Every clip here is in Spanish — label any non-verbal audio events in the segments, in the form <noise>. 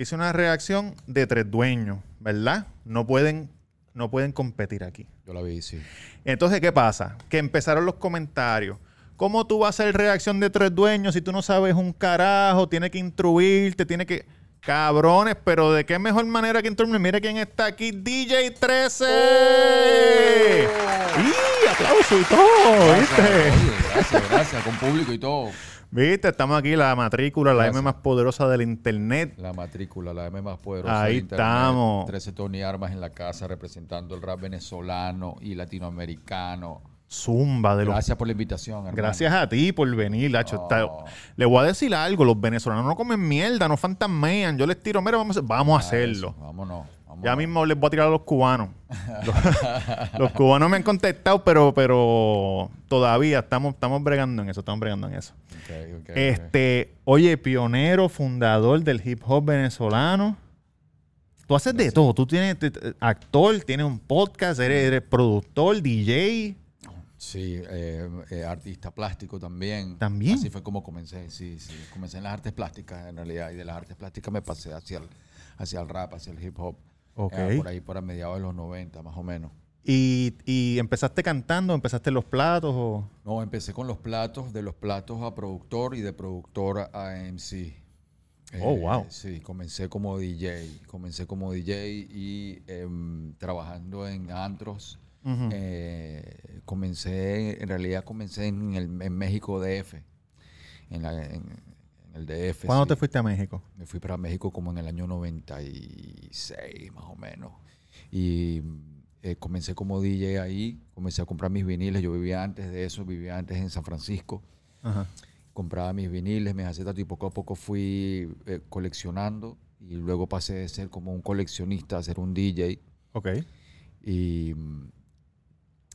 hice una reacción de tres dueños, ¿verdad? No pueden, no pueden competir aquí. Yo la vi, sí. Entonces, ¿qué pasa? Que empezaron los comentarios. ¿Cómo tú vas a hacer reacción de tres dueños si tú no sabes un carajo? Tienes que instruirte, tiene que... Cabrones, pero ¿de qué mejor manera que instruirme? Mira quién está aquí, DJ 13. ¡Y aplauso y todo! ¿Viste? Oye, gracias, gracias, con público y todo. ¿Viste? Estamos aquí, la matrícula, la M más poderosa del internet. La matrícula, la M más poderosa Ahí del internet. estamos. 13 Tony Armas en la casa representando el rap venezolano y latinoamericano. Zumba de los Gracias por la invitación, hermano. Gracias a ti por venir, Lacho. Está- Le voy a decir algo, los venezolanos no comen mierda, no fantasmean. Yo les tiro, mira, vamos a, vamos a hacerlo. Eso, Vámonos. vámonos. Ya mismo les voy a tirar a los cubanos. <laughs> los, los cubanos me han contestado, pero, pero todavía estamos, estamos bregando en eso, estamos bregando en eso. Este, oye, pionero, fundador del hip hop venezolano. Tú haces de todo. Tú tienes actor, tienes un podcast, eres, eres productor, DJ. Sí, eh, eh, artista plástico también. ¿También? Así fue como comencé, sí, sí. Comencé en las artes plásticas en realidad y de las artes plásticas me pasé hacia el, hacia el rap, hacia el hip hop. Ok. Eh, por ahí, por mediados de los 90, más o menos. Y, y empezaste cantando, empezaste los platos o... No, empecé con los platos, de los platos a productor y de productor a MC. Oh, wow. Sí, comencé como DJ. Comencé como DJ y em, trabajando en antros. Eh, comencé, en realidad comencé en, el, en México DF. En, la- en- en el DF. ¿Cuándo sí. te fuiste a México? Me fui para México como en el año 96, más o menos. Y eh, comencé como DJ ahí, comencé a comprar mis viniles. Yo vivía antes de eso, vivía antes en San Francisco. Ajá. Compraba mis viniles, mis acetas y poco a poco fui eh, coleccionando. Y luego pasé de ser como un coleccionista a ser un DJ. Ok. Y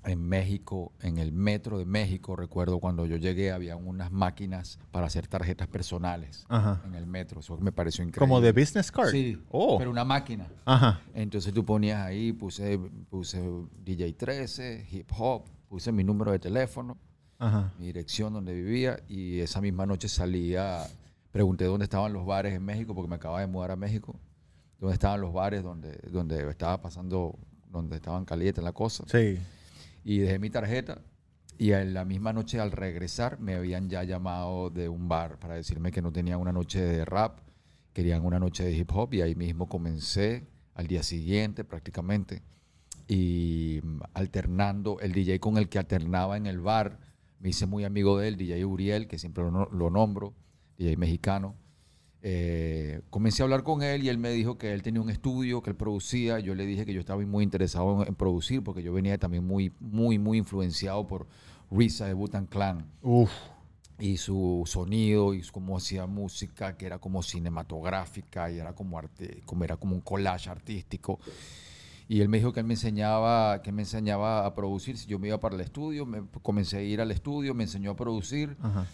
en México, en el metro de México, recuerdo cuando yo llegué, había unas máquinas para hacer tarjetas personales Ajá. en el metro. Eso me pareció increíble. Como de business card. Sí, Oh. pero una máquina. Ajá. Entonces tú ponías ahí, puse, puse DJ 13, hip hop, puse mi número de teléfono, Ajá. mi dirección donde vivía y esa misma noche salía, pregunté dónde estaban los bares en México porque me acababa de mudar a México, dónde estaban los bares donde, donde estaba pasando, donde estaban calientes la cosa Sí. Y dejé mi tarjeta y en la misma noche al regresar me habían ya llamado de un bar para decirme que no tenían una noche de rap, querían una noche de hip hop y ahí mismo comencé al día siguiente prácticamente y alternando el DJ con el que alternaba en el bar, me hice muy amigo de él, DJ Uriel, que siempre lo, lo nombro, DJ mexicano. Eh, comencé a hablar con él y él me dijo que él tenía un estudio, que él producía. Yo le dije que yo estaba muy interesado en, en producir porque yo venía también muy, muy, muy influenciado por Risa de Butan Clan Uf. y su sonido y cómo hacía música que era como cinematográfica y era como arte, como era como un collage artístico. Y él me dijo que él me enseñaba, que me enseñaba a producir. Si yo me iba para el estudio, me comencé a ir al estudio, me enseñó a producir. Ajá.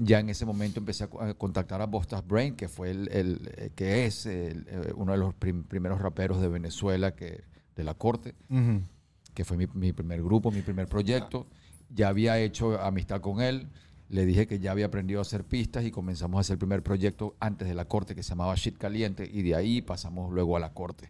Ya en ese momento empecé a co- a contactar a Bostas Brain, que fue el, el, eh, que es el, eh, uno de los prim- primeros raperos de Venezuela que de la corte Ujú. que fue mi, mi primer grupo, mi primer proyecto. Ya había hecho amistad con él. Le dije que ya había aprendido a hacer pistas y comenzamos a hacer el primer proyecto antes de la corte que se llamaba Shit Caliente y de ahí pasamos luego a la corte.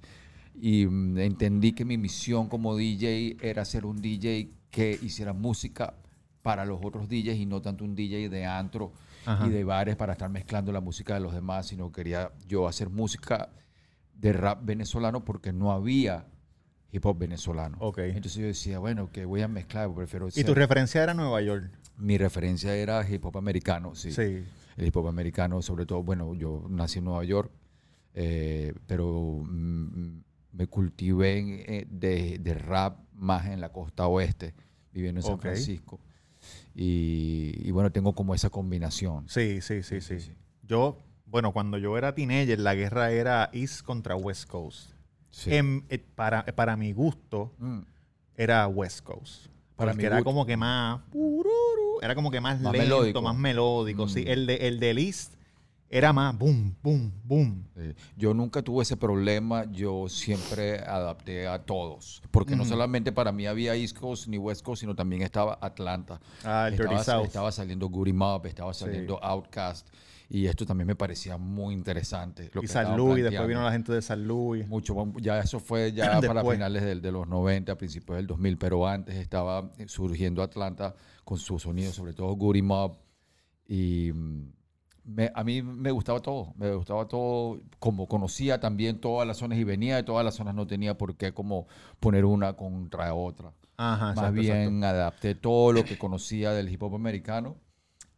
Y mm, entendí que mi misión como DJ era ser un DJ que hiciera música para los otros DJs y no tanto un DJ de antro Ajá. y de bares para estar mezclando la música de los demás, sino quería yo hacer música de rap venezolano porque no había hip hop venezolano. Entonces yo decía, bueno, que voy a mezclar, prefiero Y ser- tu referencia era Nueva York. Mi referencia era hip hop americano, sí. Sí. El hip hop americano, sobre todo, bueno, yo nací en Nueva York, eh, pero mm, me cultivé en, eh, de, de rap más en la costa oeste, viviendo en San. Francisco. Y, y bueno, tengo como esa combinación. Sí, sí, sí, sí. Yo, bueno, cuando yo era teenager, la guerra era East contra West Coast. Sí. Em, eh, para, para mi gusto, Mm. era West Coast. Para Porque mi era gusto. como que más... Era como que más, Más lento, melódico. más melódico. Mm. Sí, el, de, el del East era más boom, boom, boom. Sí. Yo nunca tuve ese problema, yo siempre adapté a todos, porque no Ujú. solamente para mí había East Coast ni West Coast, sino también estaba Atlanta. Ah, el Dirty estaba, South. estaba saliendo Goody Mob, estaba Sí. saliendo Outcast Y esto también me parecía muy interesante. Lo y que San Luis, después vino la gente de San Luis. Mucho, ya eso fue ya <clears throat> para finales del- de, los 90, principios del 2000, pero antes estaba surgiendo Atlanta con su sonido, sobre todo Goody Mob. Y mm, me- a mí me gustaba todo, me gustaba todo, como conocía también todas las zonas y venía de todas las zonas, no tenía por qué como poner una contra otra. Ajá, Más exacto, bien exacto. adapté todo lo que conocía del hip hop americano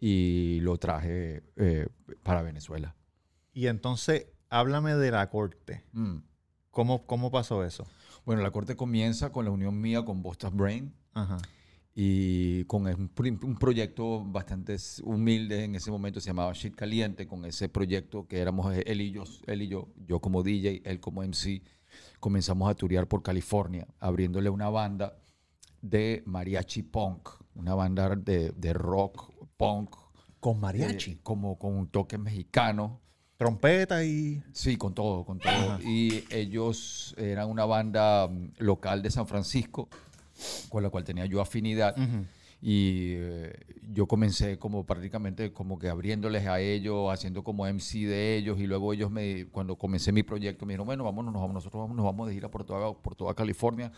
y lo traje eh, para Venezuela. Y entonces, háblame de la corte. Mm. ¿Cómo, cómo pasó eso? Bueno, la corte comienza con la unión mía con Bostas Brain. Ajá. Y con un, pro- un proyecto bastante humilde en ese momento se llamaba Shit Caliente con ese proyecto que éramos eh, él y yo él y yo yo como DJ él como MC comenzamos a turear por California abriéndole una banda de mariachi punk una banda de, de rock punk Con eh, como con un toque mexicano Trompeta y. Sí, con todo, con todo. Y ellos eran una banda mm, local de San Francisco, con la cual tenía yo afinidad. Y eh, yo comencé como prácticamente como que abriéndoles a ellos, haciendo como MC de ellos. Y luego ellos, me, cuando comencé mi proyecto, me dijeron, bueno, vámonos, nos vamos, nosotros vamos, nos vamos de gira por toda, por toda California.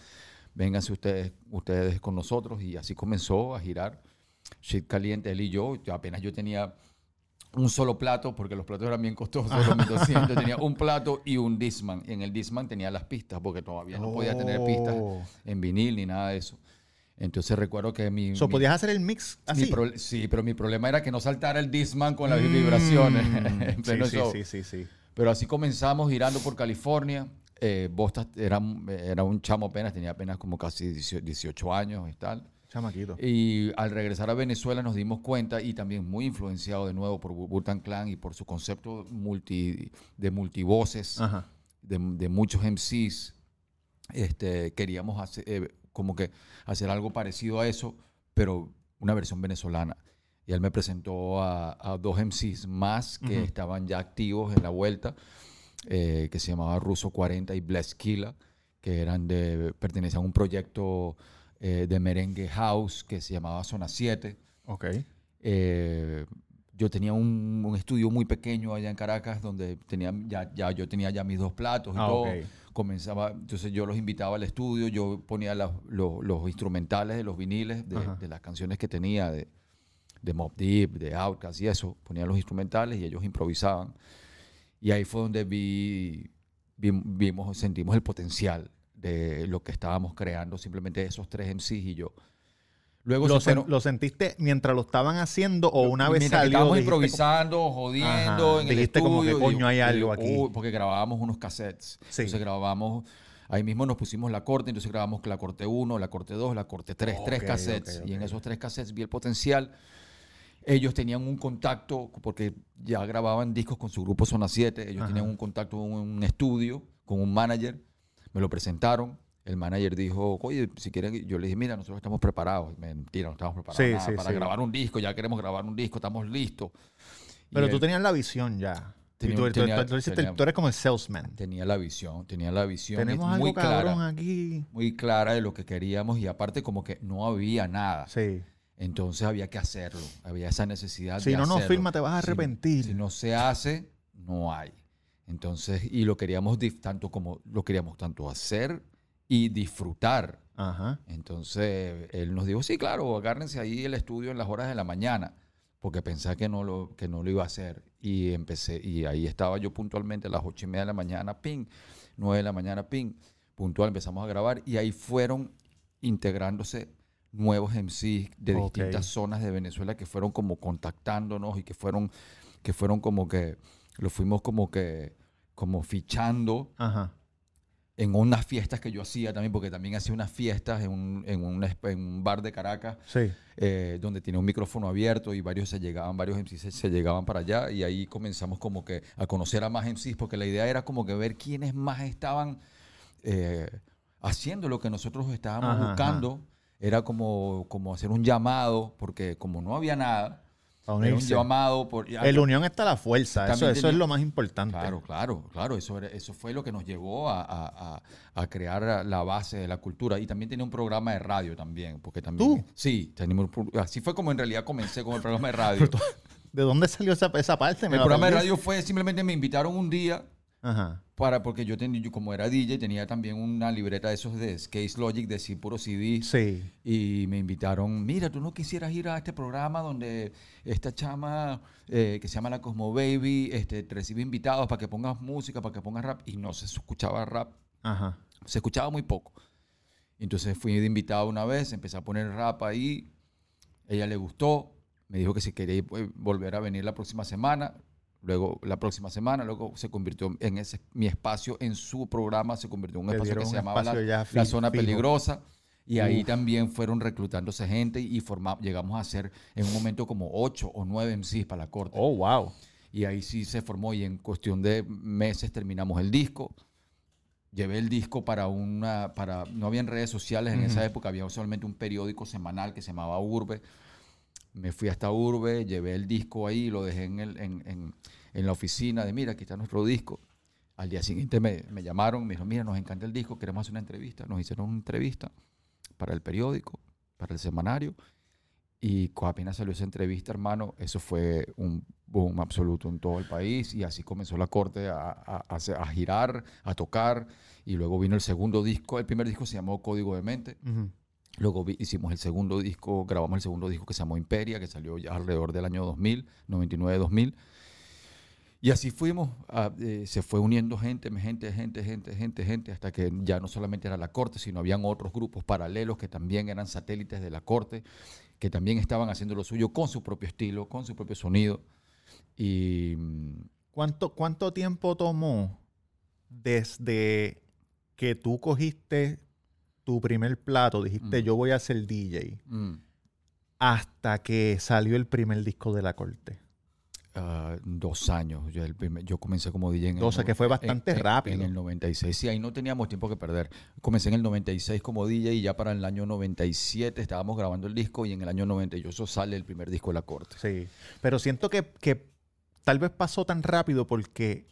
Vénganse ustedes, ustedes con nosotros. Y así comenzó a girar. Shit Caliente, él y yo. Yo apenas yo tenía un solo plato, porque los platos eran bien costosos, los 1200. tenía un plato y un Disman. Y en el Disman tenía las pistas, porque todavía no podía tener pistas Oh. en vinil ni nada de eso. Entonces recuerdo que mi... So, mi- ¿Podías hacer el mix mi así? prole- sí, pero mi problema era que no saltara el Disman con las vibraciones. <laughs> en Mm, pleno sí, sí, show. sí, sí, sí. Pero así comenzamos girando por California. Eh, Bostas era, era un chamo apenas, tenía apenas como casi 18 18 años y tal. Chamaquito. Y al regresar a Venezuela nos dimos cuenta, y también muy influenciado de nuevo por Burtan Clan y por su concepto multi, de multivoces, Ajá. de, de muchos MCs, este, queríamos hacer, eh, como que hacer algo parecido a eso, pero una versión venezolana. Y él me presentó a, a dos MCs más que Ujú. estaban ya activos en la vuelta, eh, que se llamaba Russo 40 y Bless Killa, que eran de, pertenecían a un proyecto eh, de merengue house que se llamaba Zona 7. Ok. Eh, yo tenía un, un estudio muy pequeño allá en Caracas donde tenía ya, ya yo tenía ya mis dos platos y Ah, todo. Comenzaba, entonces yo los invitaba al estudio, yo ponía los, los instrumentales de los viniles de, las canciones que tenía de, de Mob Deep, de Outkast y eso, ponía los instrumentales y ellos improvisaban. Y ahí fue donde vi, vi- vimos, sentimos el potencial de lo que estábamos creando, simplemente esos tres MCs y yo. Luego ¿Lo, se fueron- lo sentiste mientras lo estaban haciendo o una vez salió? estábamos dijiste improvisando, jodiendo Ajá, en el estudio. como que, digo, coño, hay algo digo, aquí. Porque grabábamos unos cassettes. Sí. Entonces grabábamos, ahí mismo nos pusimos la corte, entonces grabamos la corte 1, la corte 2, la corte 3, tres Ok, cassettes. ok, Y en esos tres cassettes vi el potencial. Ellos tenían un contacto, porque ya grababan discos con su grupo Zona 7, ellos Ajá. tenían un contacto en un estudio con un manager, me lo presentaron. El manager dijo, oye, si quieren, yo le dije, mira, nosotros estamos preparados. Mentira, no estamos preparados Sí, nada sí, para sí. grabar un disco, ya queremos grabar un disco, estamos listos. Y Pero tú él tenías la visión ya. Y Tenía- tú, tú- tenía- tú- tú hiciste- tenía- tú eres como el salesman. tenía la visión, tenía la visión Tenemos muy algo clara, aquí. muy clara de lo que queríamos y aparte como que no había nada. Sí. Entonces había que hacerlo, había esa necesidad Si de no nos hacerlo. firma, te vas a Si- arrepentir. Si, no se hace, no hay. Entonces, y lo queríamos tanto como lo queríamos tanto hacer y disfrutar. Ajá. Entonces, él nos dijo, sí, claro, agárrense ahí el estudio en las horas de la mañana, porque pensaba que no lo, que no lo iba a hacer. Y empecé, y ahí estaba yo puntualmente a las ocho y media de la mañana, ping, nueve de la mañana, ping, puntual, empezamos a grabar, y ahí fueron integrándose nuevos MCs de distintas zonas de Venezuela que fueron como contactándonos y que fueron, que fueron como que, lo fuimos como que, como fichando Ajá. en unas fiestas que yo hacía también, porque también hacía unas fiestas en un, en un, esp- en un bar de Caracas, Sí. eh, donde tenía un micrófono abierto y varios se llegaban, varios MCs se, se llegaban para allá y ahí comenzamos como que a conocer a más MCs, porque la idea era como que ver quiénes más estaban eh, haciendo lo que nosotros estábamos Ajá, buscando. Era como, como hacer un llamado, porque como no había nada, Para era un unirse. llamado por... El unión está la fuerza. Eso, eso es lo más importante. Claro, claro, claro. Eso, era- eso fue lo que nos llevó a, a- a- a crear la base de la cultura. Y también tenía un programa de radio también. Porque también, ¿Tú? Sí, teníamos así fue como en realidad comencé con el <laughs> programa de radio. ¿De dónde salió esa, esa parte? Me El programa de radio fue simplemente me invitaron un día Ajá. para porque yo tenía yo como era DJ tenía también una libreta de esos de Case Logic de sí puro CD Sí. y me invitaron mira tú no quisieras ir a este programa donde esta chama eh, que se llama la Cosmo Baby este te recibe invitados para que pongas música para que pongas rap y no se escuchaba rap Ajá. se escuchaba muy poco. Entonces fui de invitado una vez, empecé a poner rap ahí, ella le gustó, me dijo que si quería eh, volver a venir la próxima semana, luego la próxima semana, luego se convirtió en ese, mi espacio en su programa, se convirtió en un espacio que se llamaba la, Zona fijo. Peligrosa. Y ahí Uf. también fueron reclutándose gente y forma- llegamos a ser en un momento como ocho o nueve MCs para la corte. Oh, wow. Y ahí sí se formó y en cuestión de meses terminamos el disco. Llevé el disco para una, para, no habían redes sociales en esa época, había solamente un periódico semanal que se llamaba Urbe. Me fui hasta Urbe, llevé el disco ahí, lo dejé en, el- en, en- la oficina de, mira, aquí está nuestro disco. Al día siguiente me, me llamaron, me dijeron, mira, nos encanta el disco, queremos hacer una entrevista. Nos hicieron una entrevista para el periódico, para el semanario. Y apenas salió esa entrevista, hermano, eso fue un boom absoluto en todo el país. Y así comenzó la corte a, a- girar, a tocar. Y luego vino el segundo disco. El primer disco se llamó Código de Mente. Ujú. Luego hicimos el segundo disco, grabamos el segundo disco que se llamó Imperia, que salió ya alrededor del año 2000, 99-2000. Y así fuimos, ah, eh, se fue uniendo gente, gente, gente, gente, gente, gente, hasta que ya no solamente era la corte, sino habían otros grupos paralelos que también eran satélites de la corte, que también estaban haciendo lo suyo con su propio estilo, con su propio sonido. Y mm, ¿Cuánto, ¿Cuánto tiempo tomó desde que tú cogiste tu primer plato, dijiste Mm. yo voy a ser DJ, mm, hasta que salió el primer disco de la corte? ah, dos años, yo, el primer- yo comencé como DJ en el O sea, que fue bastante en- en- rápido. En el 96, sí, ahí no teníamos tiempo que perder. Comencé en el 96 como DJ y ya para el año 97 estábamos grabando el disco y en el año 98 sale el primer disco de la corte. Sí. Pero siento que, que tal vez pasó tan rápido porque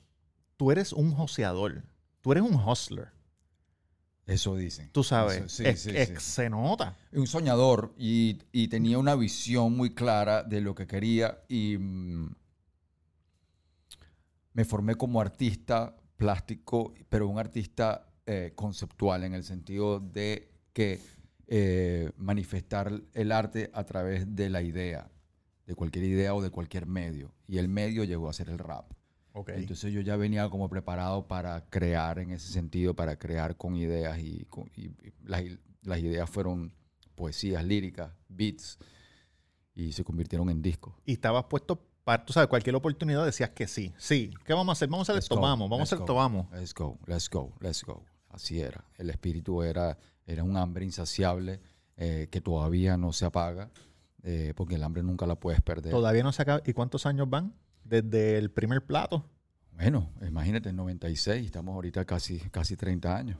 tú eres un joseador. Tú eres un hustler. Eso dicen. Tú sabes. Eso, sí, Es- sí, es- sí. Se nota. Un soñador y, y tenía una visión muy clara de lo que quería y mm, me formé como artista plástico, pero un artista eh, conceptual en el sentido de que eh, manifestar el arte a través de la idea, de cualquier idea o de cualquier medio. Y el medio llegó a ser el rap. Entonces yo ya venía como preparado para crear en ese sentido, para crear con ideas y, con- y- y las, las ideas fueron poesías, líricas, beats y se convirtieron en discos. y estabas puesto para, tú sabes, cualquier oportunidad decías que sí. Sí. ¿Qué vamos a hacer? Vamos a hacer esto, vamos. Vamos a hacer esto, vamos. Let's go, let's go, let's go. Así era. El espíritu era, era un hambre insaciable eh, que todavía no se apaga eh, porque el hambre nunca la puedes perder. Todavía no se acaba. ¿Y cuántos años van? Desde el primer plato. Bueno, imagínate, en 96, estamos ahorita casi, casi 30 años.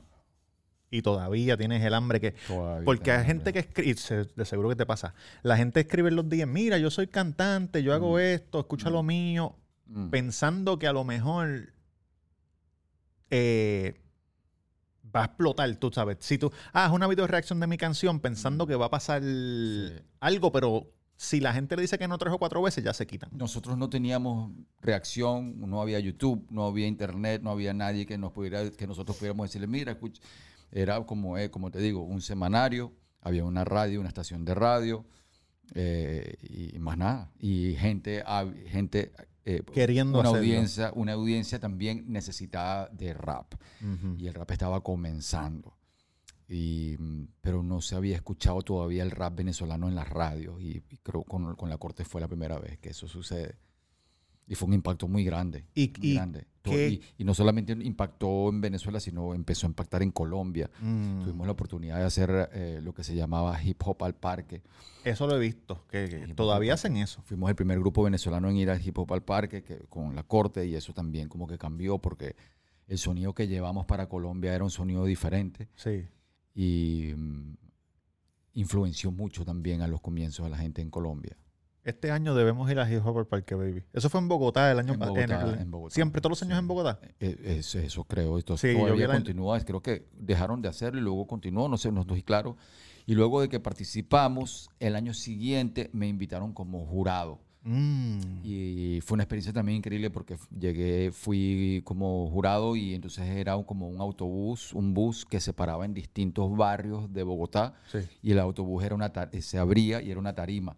Y todavía tienes el hambre que... Todavía Porque hay gente hambre. que escribe, de seguro que te pasa. La gente escribe en los días, mira, yo soy cantante, yo hago Mm. esto, escucha Mm. lo mío, Mm. pensando que a lo mejor eh, va a explotar, tú sabes. Si tú, ah, es una video reacción de mi canción pensando Mm. que va a pasar Sí. algo, pero si la gente le dice que no tres o cuatro veces, ya se quitan. Nosotros no teníamos reacción, no había YouTube, no había internet, no había nadie que nos pudiera, que nosotros pudiéramos decirle, mira, escucha. Era como, eh, como te digo, un semanario, había una radio, una estación de radio, eh, y más nada. Y gente, gente eh, Queriendo una hacerlo. audiencia, una audiencia también necesitada de rap. Y el rap estaba comenzando. Y, mm, pero no se había escuchado todavía el rap venezolano en las radios. Y, y creo con, con la corte fue la primera vez que eso sucede. Y fue un impacto muy grande. ¿Y- muy y grande. Y, y no solamente impactó en Venezuela, sino empezó a impactar en Colombia. Mm. Tuvimos la oportunidad de hacer eh, lo que se llamaba hip hop al parque. Eso lo he visto, que, que todavía hacen eso. Fuimos el primer grupo venezolano en ir al hip hop al parque que, con la corte y eso también como que cambió porque el sonido que llevamos para Colombia era un sonido diferente. Sí. Y mm, influenció mucho también a los comienzos de la gente en Colombia. Este año debemos ir a Hip Hop Parque Baby. Eso fue en Bogotá el año En pa- Bogotá, el- en Bogotá. Siempre, todos los años Sí. en Bogotá. Eh, Eso, eso creo. Esto Sí, yo vi todavía la- continúa. Creo que dejaron de hacerlo y luego continuó. No sé, no estoy claro. Y luego de que participamos, el año siguiente me invitaron como jurado. Mm. Y fue una experiencia también increíble porque llegué, fui como jurado y entonces era un- como un autobús, un bus que se paraba en distintos barrios de Bogotá Sí. y el autobús era una ta- se abría y era una tarima.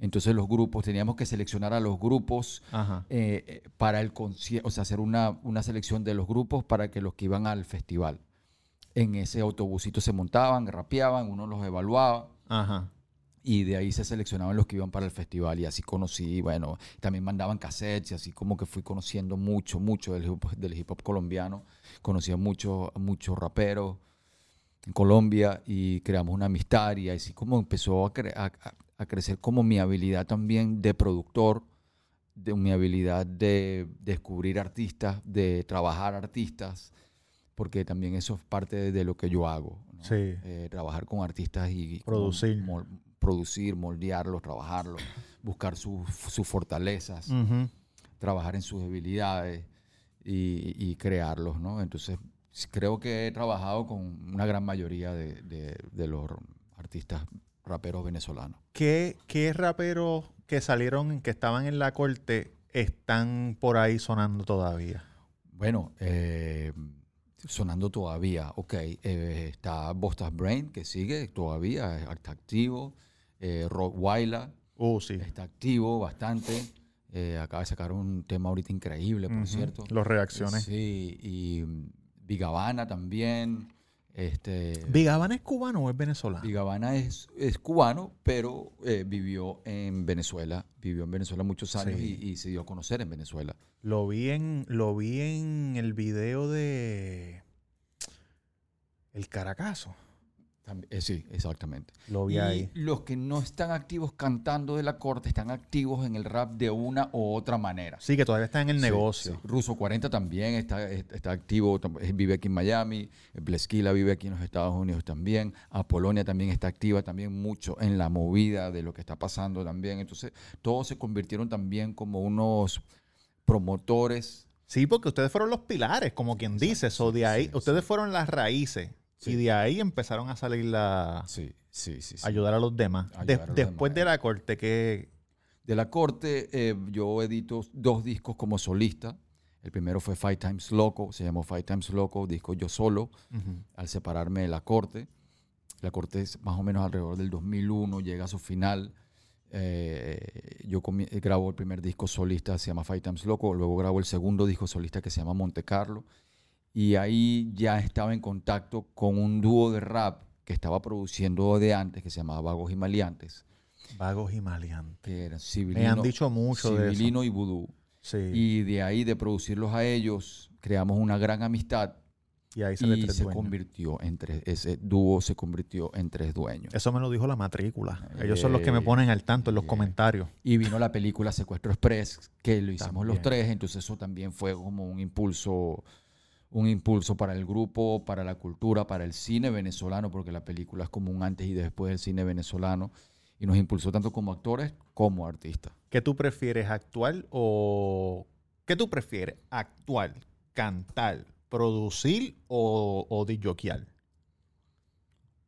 Entonces los grupos, teníamos que seleccionar a los grupos eh, eh, para el concierto, o sea, hacer una, una selección de los grupos para que los que iban al festival. En ese autobusito se montaban, rapeaban, uno los evaluaba Ajá. Y de ahí se seleccionaban los que iban para el festival y así conocí, bueno, también mandaban cassettes y así como que fui conociendo mucho, mucho del hip, del hip hop colombiano, conocí a muchos raperos en Colombia y creamos una amistad y así como empezó a, cre- a- crecer como mi habilidad también de productor, de mi habilidad de descubrir artistas, de trabajar artistas, porque también eso es parte de, de lo que yo hago. ¿no? Sí. Eh, trabajar con artistas y Producir. Producir, moldearlos, trabajarlos, buscar sus, sus fortalezas, trabajar en sus debilidades y, y crearlos, ¿no? Entonces, creo que he trabajado con una gran mayoría de, de- de los artistas raperos venezolanos. ¿Qué, ¿Qué raperos que salieron, que estaban en la corte, están por ahí sonando todavía? Bueno, eh, sonando todavía, ok. eh, está Bostas Brain, que sigue todavía, está activo. Eh, Rock Waila sí. está activo bastante. Eh, acaba de sacar un tema ahorita increíble, por cierto. Los reacciones. Sí, y Vigavana también. Este, ¿Vigabana es cubano o es venezolano? Vigavana es, es cubano, pero eh, vivió en Venezuela. Vivió en Venezuela muchos años Sí. y, y se dio a conocer en Venezuela. Lo vi en, lo vi en el video de El Caracazo. Eh, sí, exactamente. Lo vi y ahí. los que no están activos cantando de la corte están activos en el rap de una u otra manera. Sí, que todavía está en el Sí, negocio. sí. Ruso 40 también está, está activo, eh, vive aquí en Miami. Blesquila vive aquí en los Estados Unidos también. Apolonia también está activa también mucho en la movida de lo que está pasando también. Entonces, todos se convirtieron también como unos promotores. Sí, porque ustedes fueron los pilares, como quien dice. So, de ahí, ustedes fueron las raíces. Sí. Y de ahí empezaron a salir la, Sí, sí, sí. sí. ayudar a los demás. Ayudar De- a los después demás. de la corte, que De la corte, eh, yo edito dos discos como solista. El primero fue Five Times Loco, se llamó Five Times Loco, disco yo solo. al separarme de la corte. La corte es más o menos alrededor del 2001, llega a su final. Eh, yo comi- grabo el primer disco solista, se llama Five Times Loco, luego grabo el segundo disco solista que se llama Monte Carlo. Y ahí ya estaba en contacto con un dúo de rap que estaba produciendo de antes, que se llamaba Vagos y Maleantes, vagos y maleantes. que eran Me Civilino, han dicho mucho de eso. Y Vudú. Sí. Y de ahí, de producirlos a ellos, creamos una gran amistad Y ahí sale y tres se dueños. convirtió en tres, ese dúo se convirtió en tres dueños. Eso me lo dijo la matrícula. Ellos son los que me Eh, ponen al tanto en los eh, comentarios. Y vino la película Secuestro Express, que lo hicimos los tres, entonces eso también fue como un impulso, un impulso para el grupo, para la cultura, para el cine venezolano, porque la película es como un antes y después del cine venezolano, y nos impulsó tanto como actores como artistas. ¿Qué tú prefieres, actuar o... ¿Qué tú prefieres? ¿Actuar, cantar, producir o, o disjoquear?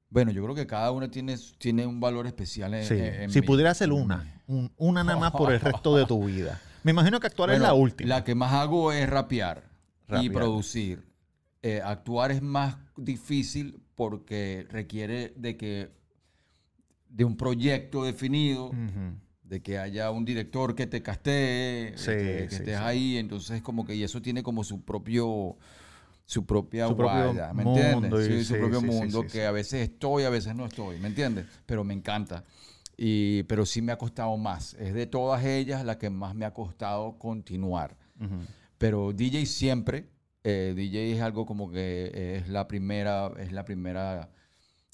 Bueno, yo creo que cada una tiene, tiene un valor especial en, Sí. en- si mí. pudiera hacer una, un- una nada más por el resto de tu vida. Me imagino que actuar es la última. La que más hago es rapear, y producir. Eh, actuar es más difícil porque requiere de que de un proyecto definido, de que haya un director que te castee, Sí, que sí, estés sí. ahí, entonces como que y eso tiene como su propio su propia Su propio guaya, ¿me mundo entiendes? Sí, su propio mundo que a veces estoy, a veces no estoy, ¿me entiendes? Pero me encanta. Y, pero sí me ha costado más. Es de todas ellas la que más me ha costado continuar. Ujú. Pero DJ siempre, eh, DJ es algo como que es la primera, es la primera,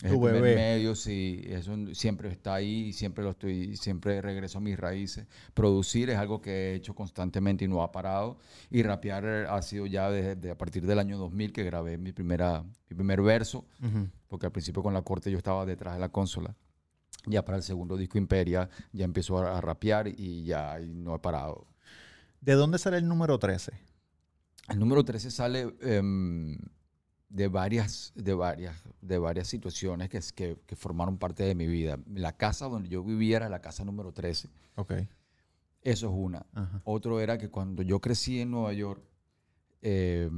es el primer medio, sí, eso siempre está ahí, siempre lo estoy, siempre regreso a mis raíces. Producir es algo que he hecho constantemente y no ha parado. Y rapear eh, ha sido ya desde a partir del año 2000 que grabé mi, primera, mi primer verso, Ujú. porque al principio con la corte yo estaba detrás de la consola. Ya para el segundo disco Imperia ya empezó a, a rapear y ya y no he parado. ¿De dónde sale el número 13? El número 13 sale em, de, varias, de, varias, de varias situaciones que, es- que, que formaron parte de mi vida. La casa donde yo vivía era la casa número 13. Ok. Eso es una. Ajá. Otro era que cuando yo crecí en Nueva York, eh,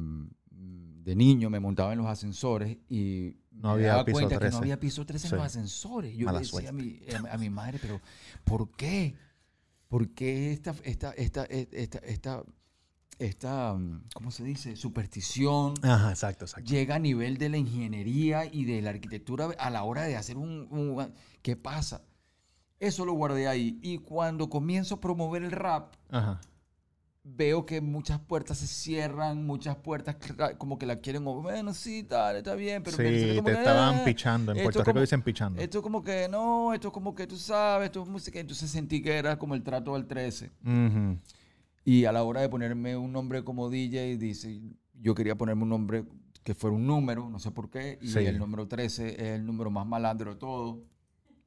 de niño me montaba en los ascensores y No me había daba cuenta que 13. no había piso 13 Sí. en los ascensores. Yo Mala le decía a mi, a mi madre, pero ¿por qué? ¿Por qué esta, esta, esta, esta, esta, esta, mm, ¿cómo se dice? Superstición Ajá, exacto, exacto. llega a nivel de la ingeniería y de la arquitectura a la hora de hacer un, un- ¿Qué pasa? Eso lo guardé ahí. Y cuando comienzo a promover el rap, Ajá. Veo que muchas puertas se cierran, muchas puertas como que la quieren, o, bueno, sí, dale, está bien, pero sí, como te que, estaban "Ah, pichando. En Puerto Rico como- dicen pichando. Esto como que no, esto como que tú sabes, esto es música. Entonces sentí que era como el trato del 13. Ujú. Y a la hora de ponerme un nombre como DJ, dice, yo quería ponerme un nombre que fuera un número, no sé por qué, y Sí. el número 13 es el número más malandro de todo.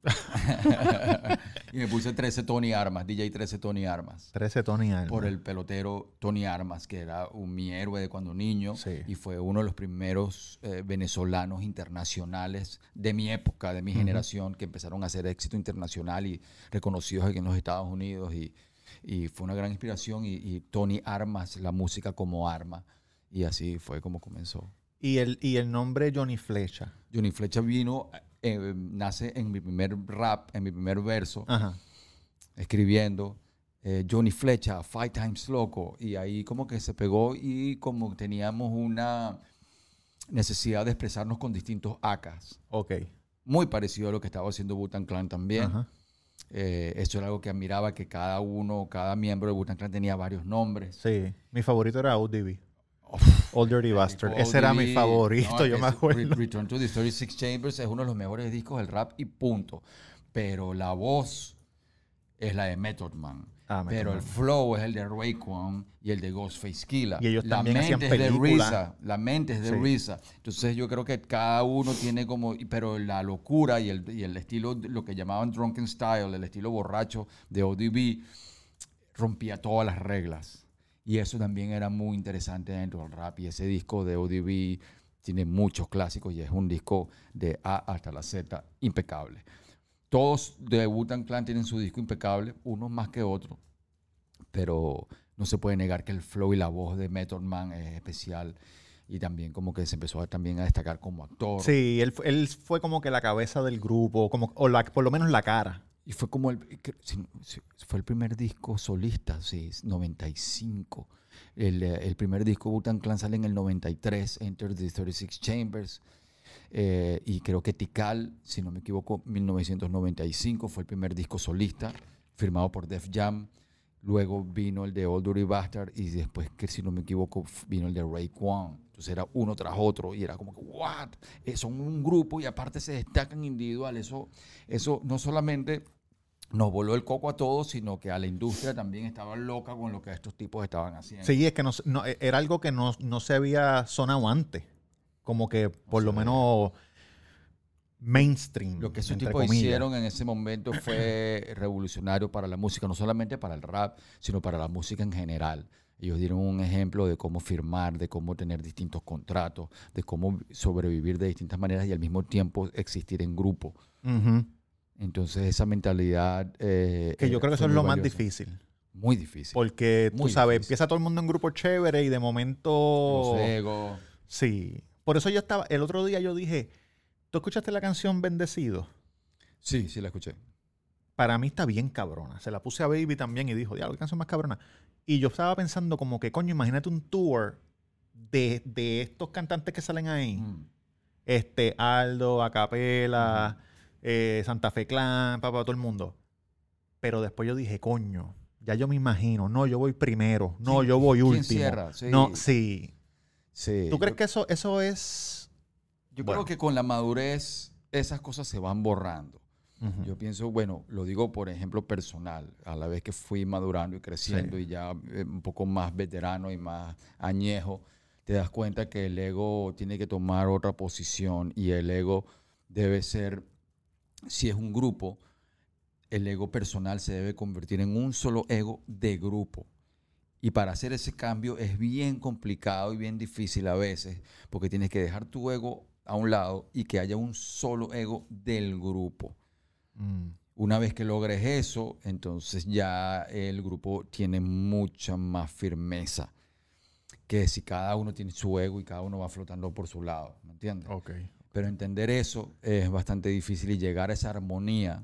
<laughs> y me puse 13 Tony Armas, DJ 13 Tony Armas. 13 Tony Alma. Por el pelotero Tony Armas, que era un, mi héroe de cuando niño Sí. y fue uno de los primeros eh, venezolanos internacionales de mi época, de mi generación, que empezaron a hacer éxito internacional y reconocidos aquí en los Estados Unidos. Y, y fue una gran inspiración. Y, y Tony Armas, la música como arma. Y así fue como comenzó. Y el, y el nombre Johnny Flecha. Johnny Flecha vino, eh, nace en mi primer rap, en mi primer verso, Ajá. escribiendo. eh, Johnny Flecha, Five Times Loco, y ahí como que se pegó y como teníamos una necesidad de expresarnos con distintos acas, Ok. muy parecido a lo que estaba haciendo Butan Clan también. Ajá. Eh, eso era algo que admiraba, que cada uno, cada miembro de Butan Clan tenía varios nombres. Sí. Mi favorito era ODB. Old Dirty Bastard. Ese era mi favorito, no, yo me acuerdo. Re- Return to the 36 Chambers es uno de los mejores discos del rap y punto. Pero la voz es la de Method Man. Ah, Method pero el Man. flow es el de Raekwon y el de Ghostface Killa. Y ellos la también mente hacían es de película. Risa. La mente es de Sí. Risa. Entonces yo creo que cada uno tiene como... Pero la locura y el, y el estilo, lo que llamaban drunken style, el estilo borracho de ODB, rompía todas las reglas. Y eso también era muy interesante dentro del rap. Y ese disco de ODB tiene muchos clásicos y es un disco de A hasta la Z impecable. Todos de Wu-Tang Clan tienen su disco impecable, unos más que otros, pero no se puede negar que el flow y la voz de Method Man es especial y también como que se empezó a, también a destacar como actor. Sí, él, él fue como que la cabeza del grupo, como, o la, por lo menos la cara. Y fue como el, fue el primer disco solista, sí, 95. El, eh, el primer disco Wu-Tang Clan sale en el 93, Enter the 36 Chambers. Eh, y creo que Tikal, si no me equivoco, 1995 fue el primer disco solista, firmado por Def Jam. Luego vino el de Old Dirty Bastard y después, que si no me equivoco, vino el de Ray Kwan. Entonces era uno tras otro y era como que, ¿what? Eh, son un grupo y aparte se destacan individuales. Eso, eso no solamente nos voló el coco a todos, sino que a la industria también estaba loca con lo que estos tipos estaban haciendo. Sí, es que no, no- era algo que no, no se había sonado antes. Como que por lo menos mainstream. Lo que esos tipos hicieron en ese momento <clears throat> fue revolucionario para la música, no solamente para el rap, sino para la música en general. Ellos dieron un ejemplo de cómo firmar, de cómo tener distintos contratos, de cómo sobrevivir de distintas maneras y al mismo tiempo existir en grupo. Ujú. Entonces esa mentalidad... eh, Que yo eh, creo que eso es lo más difícil. Muy difícil. Porque tú Muy sabes, difícil. empieza todo el mundo en grupo chévere y de momento. Los egos. Sí. Por eso yo estaba. El otro día yo dije: ¿Tú escuchaste la canción Bendecido? Sí, sí la escuché. Para mí está bien cabrona. Se la puse a Baby también y dijo: Diablo, qué canción más cabrona. Y yo estaba pensando, como que, coño, imagínate un tour de, de estos cantantes que salen ahí. Mm. Este, Aldo, Acapela, eh, Santa Fe Clan, papá, todo el mundo. Pero después yo dije, coño, ya yo me imagino, no, yo voy primero, no, Sí, yo voy ¿quién último. cierra? Sí. No, sí. Sí, ¿Tú crees que eso, eso es. Yo Bueno. creo que con la madurez esas cosas se van borrando. Ujú. Yo pienso, bueno, lo digo por ejemplo personal, a la vez que fui madurando y creciendo Sí. y ya eh, un poco más veterano y más añejo, te das cuenta que el ego tiene que tomar otra posición y el ego debe ser, si es un grupo, el ego personal se debe convertir en un solo ego de grupo. Y para hacer ese cambio es bien complicado y bien difícil a veces, porque tienes que dejar tu ego a un lado y que haya un solo ego del grupo. Mm. Una vez que logres eso, entonces ya el grupo tiene mucha más firmeza que si cada uno tiene su ego y cada uno va flotando por su lado, ¿me entiendes? Ok. Pero entender eso es bastante difícil y llegar a esa armonía,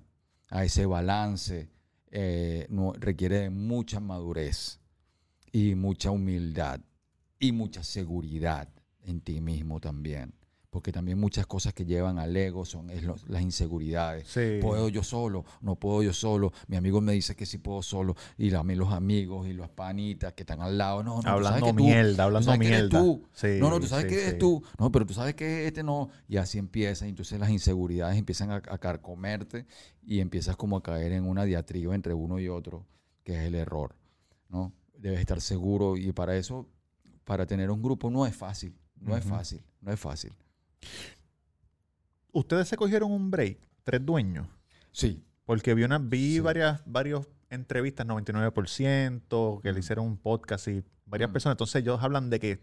a ese balance, eh, no- requiere de mucha madurez y mucha humildad y mucha seguridad en ti mismo también. Porque también muchas cosas que llevan al ego son es lo- las inseguridades. Sí. ¿Puedo yo solo? ¿No puedo yo solo? Mi amigo me dice que sí puedo solo. Y a mí los amigos y los panitas que están al lado. No, no, Hablando mierda, hablando mierda. tú. Sí, no, no, tú sabes sí, que eres tú. No, pero tú sabes que este no. Y así empieza. Y entonces las inseguridades empiezan a, a carcomerte y empiezas como a caer en una diatriba entre uno y otro, que es el error. ¿no? Debes estar seguro y para eso, para tener un grupo no es fácil. No es fácil. No es fácil. ¿Ustedes se cogieron un break? ¿Tres dueños? Sí. Porque vi, una, vi Sí. varias varios entrevistas, 99%, que le hicieron un podcast y varias Mm. personas. Entonces ellos hablan de que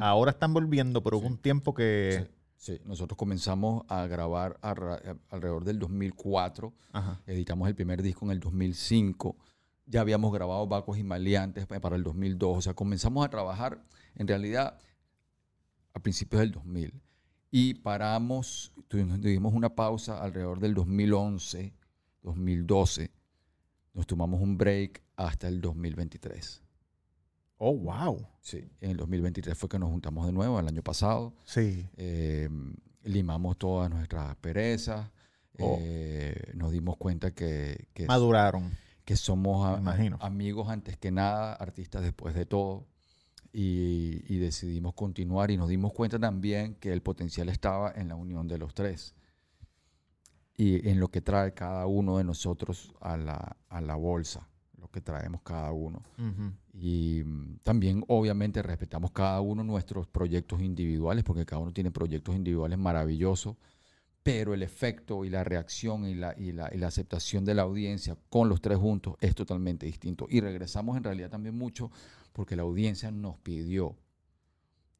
ahora están volviendo, pero hubo un tiempo que... Sí, sí. nosotros comenzamos a grabar a a- alrededor del 2004. Ajá. Editamos el primer disco en el 2005. Ya habíamos grabado Bacos y Maleantes pa- para el 2002. O sea, comenzamos a trabajar en realidad a principios del 2000. Y paramos, tuvimos, una pausa alrededor del 2011, 2012. Nos tomamos un break hasta el 2023. Oh, wow. Sí, en el 2023 fue que nos juntamos de nuevo, el año pasado. Sí. Eh, limamos todas nuestras perezas. Oh. eh, nos dimos cuenta que, que, Maduraron. que somos a- amigos antes que nada, artistas después de todo. Y, y decidimos continuar y nos dimos cuenta también que el potencial estaba en la unión de los tres y en lo que trae cada uno de nosotros a la, a la bolsa, lo que traemos cada uno. Ujú. Y mm, también, obviamente, respetamos cada uno nuestros proyectos individuales, porque cada uno tiene proyectos individuales maravillosos, pero el efecto y la reacción y la, y la, y la aceptación de la audiencia con los tres juntos es totalmente distinto. Y regresamos en realidad también mucho porque la audiencia nos pidió,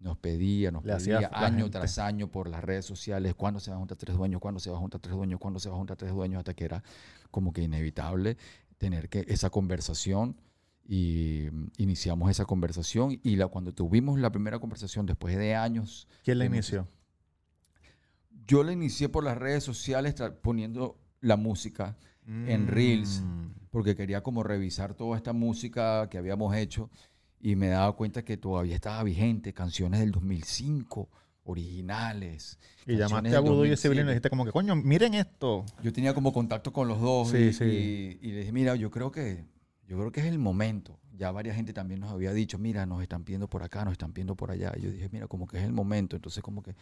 nos pedía, nos Le pedía año tras año por las redes sociales, cuándo se va a juntar tres dueños, cuándo se va a juntar tres dueños, cuándo se va a juntar tres dueños, hasta que era como que inevitable tener que esa conversación y mm, iniciamos esa conversación y la, cuando tuvimos la primera conversación después de años, ¿Quién la inició? Yo la inicié por las redes sociales poniendo la música en Reels. Mm. porque quería como revisar toda esta música que habíamos hecho y me daba cuenta que todavía estaba vigente, canciones del 2005, originales. Y llamaste a Budo y a 2007. Sibilino y le dijiste como que, coño, miren esto. Yo tenía como contacto con los dos Sí, y, sí. y- y le dije, mira, yo creo que yo creo que es el momento. Ya varias gente también nos había dicho, mira, nos están pidiendo por acá, nos están pidiendo por allá. Y yo dije, mira, como que es el momento. Entonces, como que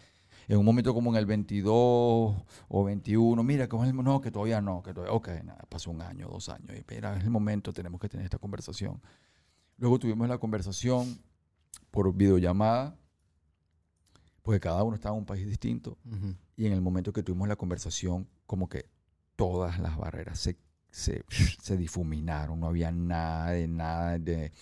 en un momento como en el 22 o 21, mira, es el no, que todavía no, que todavía, ok, nada, pasó un año, dos años. Y mira, es el momento, tenemos que tener esta conversación. Luego tuvimos la conversación por videollamada, porque cada uno estaba en un país distinto. Ujú. Y en el momento que tuvimos la conversación, como que todas las barreras se, se, se difuminaron, no había nada de nada de,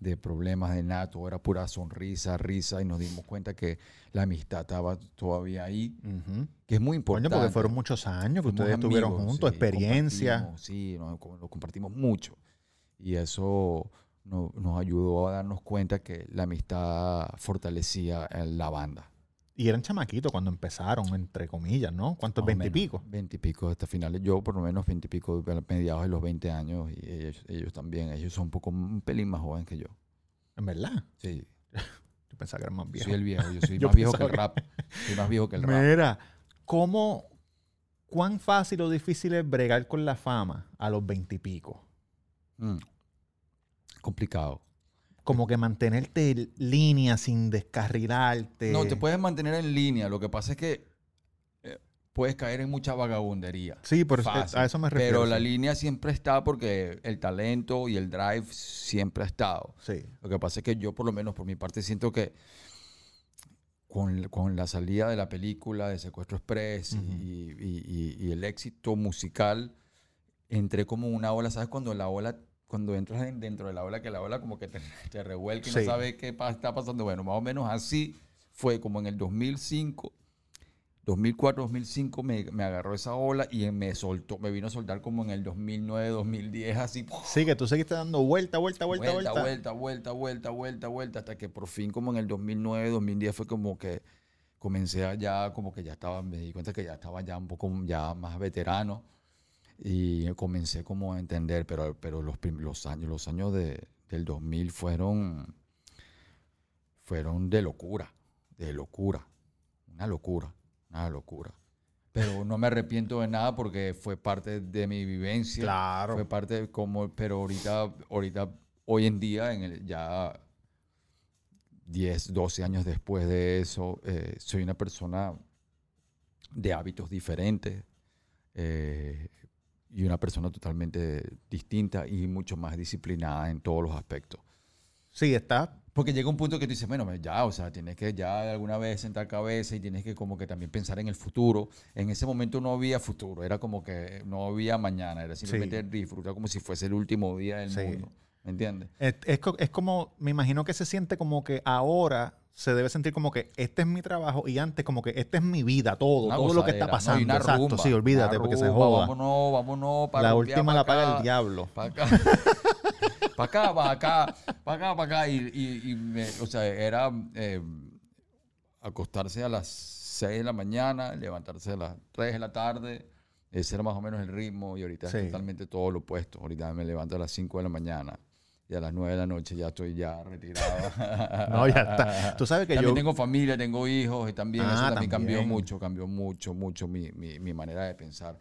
de problemas, de nada, todo era pura sonrisa, risa, y nos dimos cuenta que la amistad estaba todavía ahí, Ujú. que es muy Coño, importante. porque fueron muchos años que ustedes estuvieron juntos, sí, experiencia. Sí, nos- lo compartimos mucho. Y eso no- nos ayudó a darnos cuenta que la amistad fortalecía la banda. Y eran chamaquitos cuando empezaron, entre comillas, ¿no? ¿Cuántos? Veintipico. Veintipico hasta finales. Yo por lo menos veintipico, mediados de los 20 años y ellos, ellos también. Ellos son un poco, un pelín más jóvenes que yo. En verdad. Sí, <laughs> Yo pensaba que eran más viejos. soy el viejo. Yo soy <laughs> Yo más viejo que el rap. Soy más viejo que el rap. Mira, ¿cómo, cuán fácil o difícil es bregar con la fama a los veintipico? Mm. Complicado. Como que mantenerte en línea sin descarrilarte. No, te puedes mantener en línea. Lo que pasa es que eh, puedes caer en mucha vagabundería. Sí, pero Fácil. a eso me refiero. Pero la línea siempre está porque el talento y el drive siempre ha estado. Sí. Lo que pasa es que yo, por lo menos por mi parte, siento que con, con la salida de la película de Secuestro Express y- Ujú. y, y- y el éxito musical, entré como una ola, ¿sabes? Cuando la ola, cuando entras en- dentro de la ola, que la ola como que te, <laughs> te revuelca y no Sí. sabes qué pa- está pasando. Bueno, más o menos así fue como en el 2005. 2004, 2005 me, me agarró esa ola y me soltó, me vino a soltar como en el 2009, 2010, así. Sí, que tú seguiste dando vuelta, vuelta, vuelta, vuelta. Vuelta, vuelta, vuelta, vuelta, vuelta, hasta que por fin como en el 2009, 2010 fue como que comencé ya, como que ya estaba, me di cuenta que ya estaba ya un poco ya más veterano y comencé como a entender, pero, pero los, los años, los años de, del 2000 fueron, fueron de locura, de locura, una locura, una locura. Pero no me arrepiento de nada porque fue parte de mi vivencia. Claro. Fue parte de como, pero ahorita, ahorita, hoy en día, en el, ya 10, 12 años después de eso, eh, soy una persona de hábitos diferentes eh, y una persona totalmente distinta y mucho más disciplinada en todos los aspectos. Sí, estás Porque llega un punto que tú dices, bueno, ya, o sea, tienes que ya de alguna vez sentar cabeza y tienes que como que también pensar en el futuro. En ese momento no había futuro, era como que no había mañana, era simplemente disfrutar como si fuese el último día del Sí. mundo. ¿Me entiendes? Es, es co- es como, me imagino que se siente como que ahora se debe sentir como que este es mi trabajo y antes como que esta es mi vida, todo, Una todo lo que está ¿no? Pasando. una Exacto, rumba, sí, olvídate, porque se joda. Vámonos, vámonos. para la última la paga el diablo. Para acá. <laughs> para acá, para acá, para acá, para acá. Y, y- y me- o sea, era eh, acostarse a las 6 de la mañana, levantarse a las 3 de la tarde. Ese era más o menos el ritmo y ahorita Sí. es totalmente todo lo opuesto. Ahorita me levanto a las 5 de la mañana y a las 9 de la noche ya estoy ya retirado. <laughs> No, ya está. Tú sabes que también yo... tengo familia, tengo hijos y también Ah, eso también, cambió mucho, cambió mucho, mucho mi, mi- mi manera de pensar,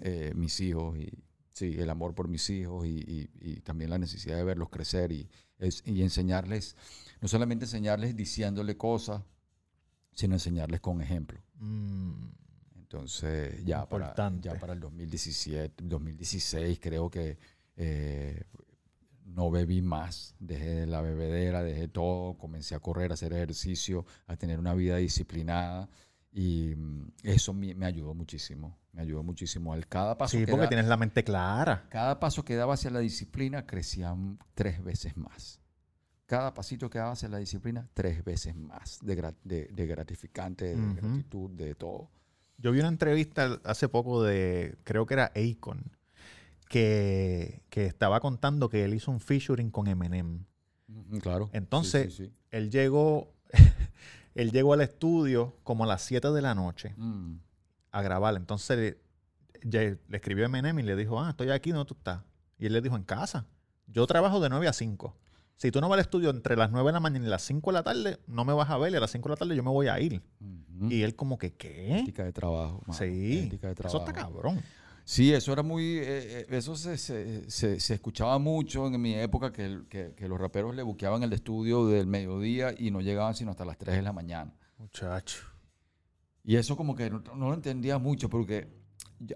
eh, mis hijos y sí, el amor por mis hijos y, y- y también la necesidad de verlos crecer y, es- y enseñarles, no solamente enseñarles diciéndole cosas, sino enseñarles con ejemplo. Mm, Entonces, ya para, ya para el 2017, 2016 creo que eh, no bebí más, dejé la bebedera, dejé todo, comencé a correr, a hacer ejercicio, a tener una vida disciplinada y mm, eso me, me ayudó muchísimo, me ayudó muchísimo. Al cada paso sí, que porque da- tienes la mente clara. cada paso que daba hacia la disciplina crecía tres veces más. Cada pasito que daba hacia la disciplina, tres veces más de, gra- de- de gratificante, de gratitud, de todo. Yo vi una entrevista hace poco de, creo que era Akon, que, que estaba contando que él hizo un featuring con Eminem. Claro. Entonces- sí, sí. Él llegó, <laughs> él llegó al estudio como a las 7 de la noche Mm, a grabar. Entonces le escribió a Eminem y le dijo, ah, estoy aquí, ¿dónde tú estás? Y él le dijo, en casa. Yo trabajo de 9 a 5. Si tú no vas al estudio entre las 9 de la mañana y las 5 de la tarde, no me vas a ver y a las 5 de la tarde yo me voy a ir. Y él como que, ¿qué? Ética de trabajo. Sí, ética de eso trabajo. está cabrón. Sí, eso era muy. eh, eh, eso se, se- se- se escuchaba mucho en mi época que, el- que- que los raperos le buqueaban el estudio del mediodía y no llegaban sino hasta las 3 de la mañana. Muchacho. Y eso, como que no, no lo entendía mucho porque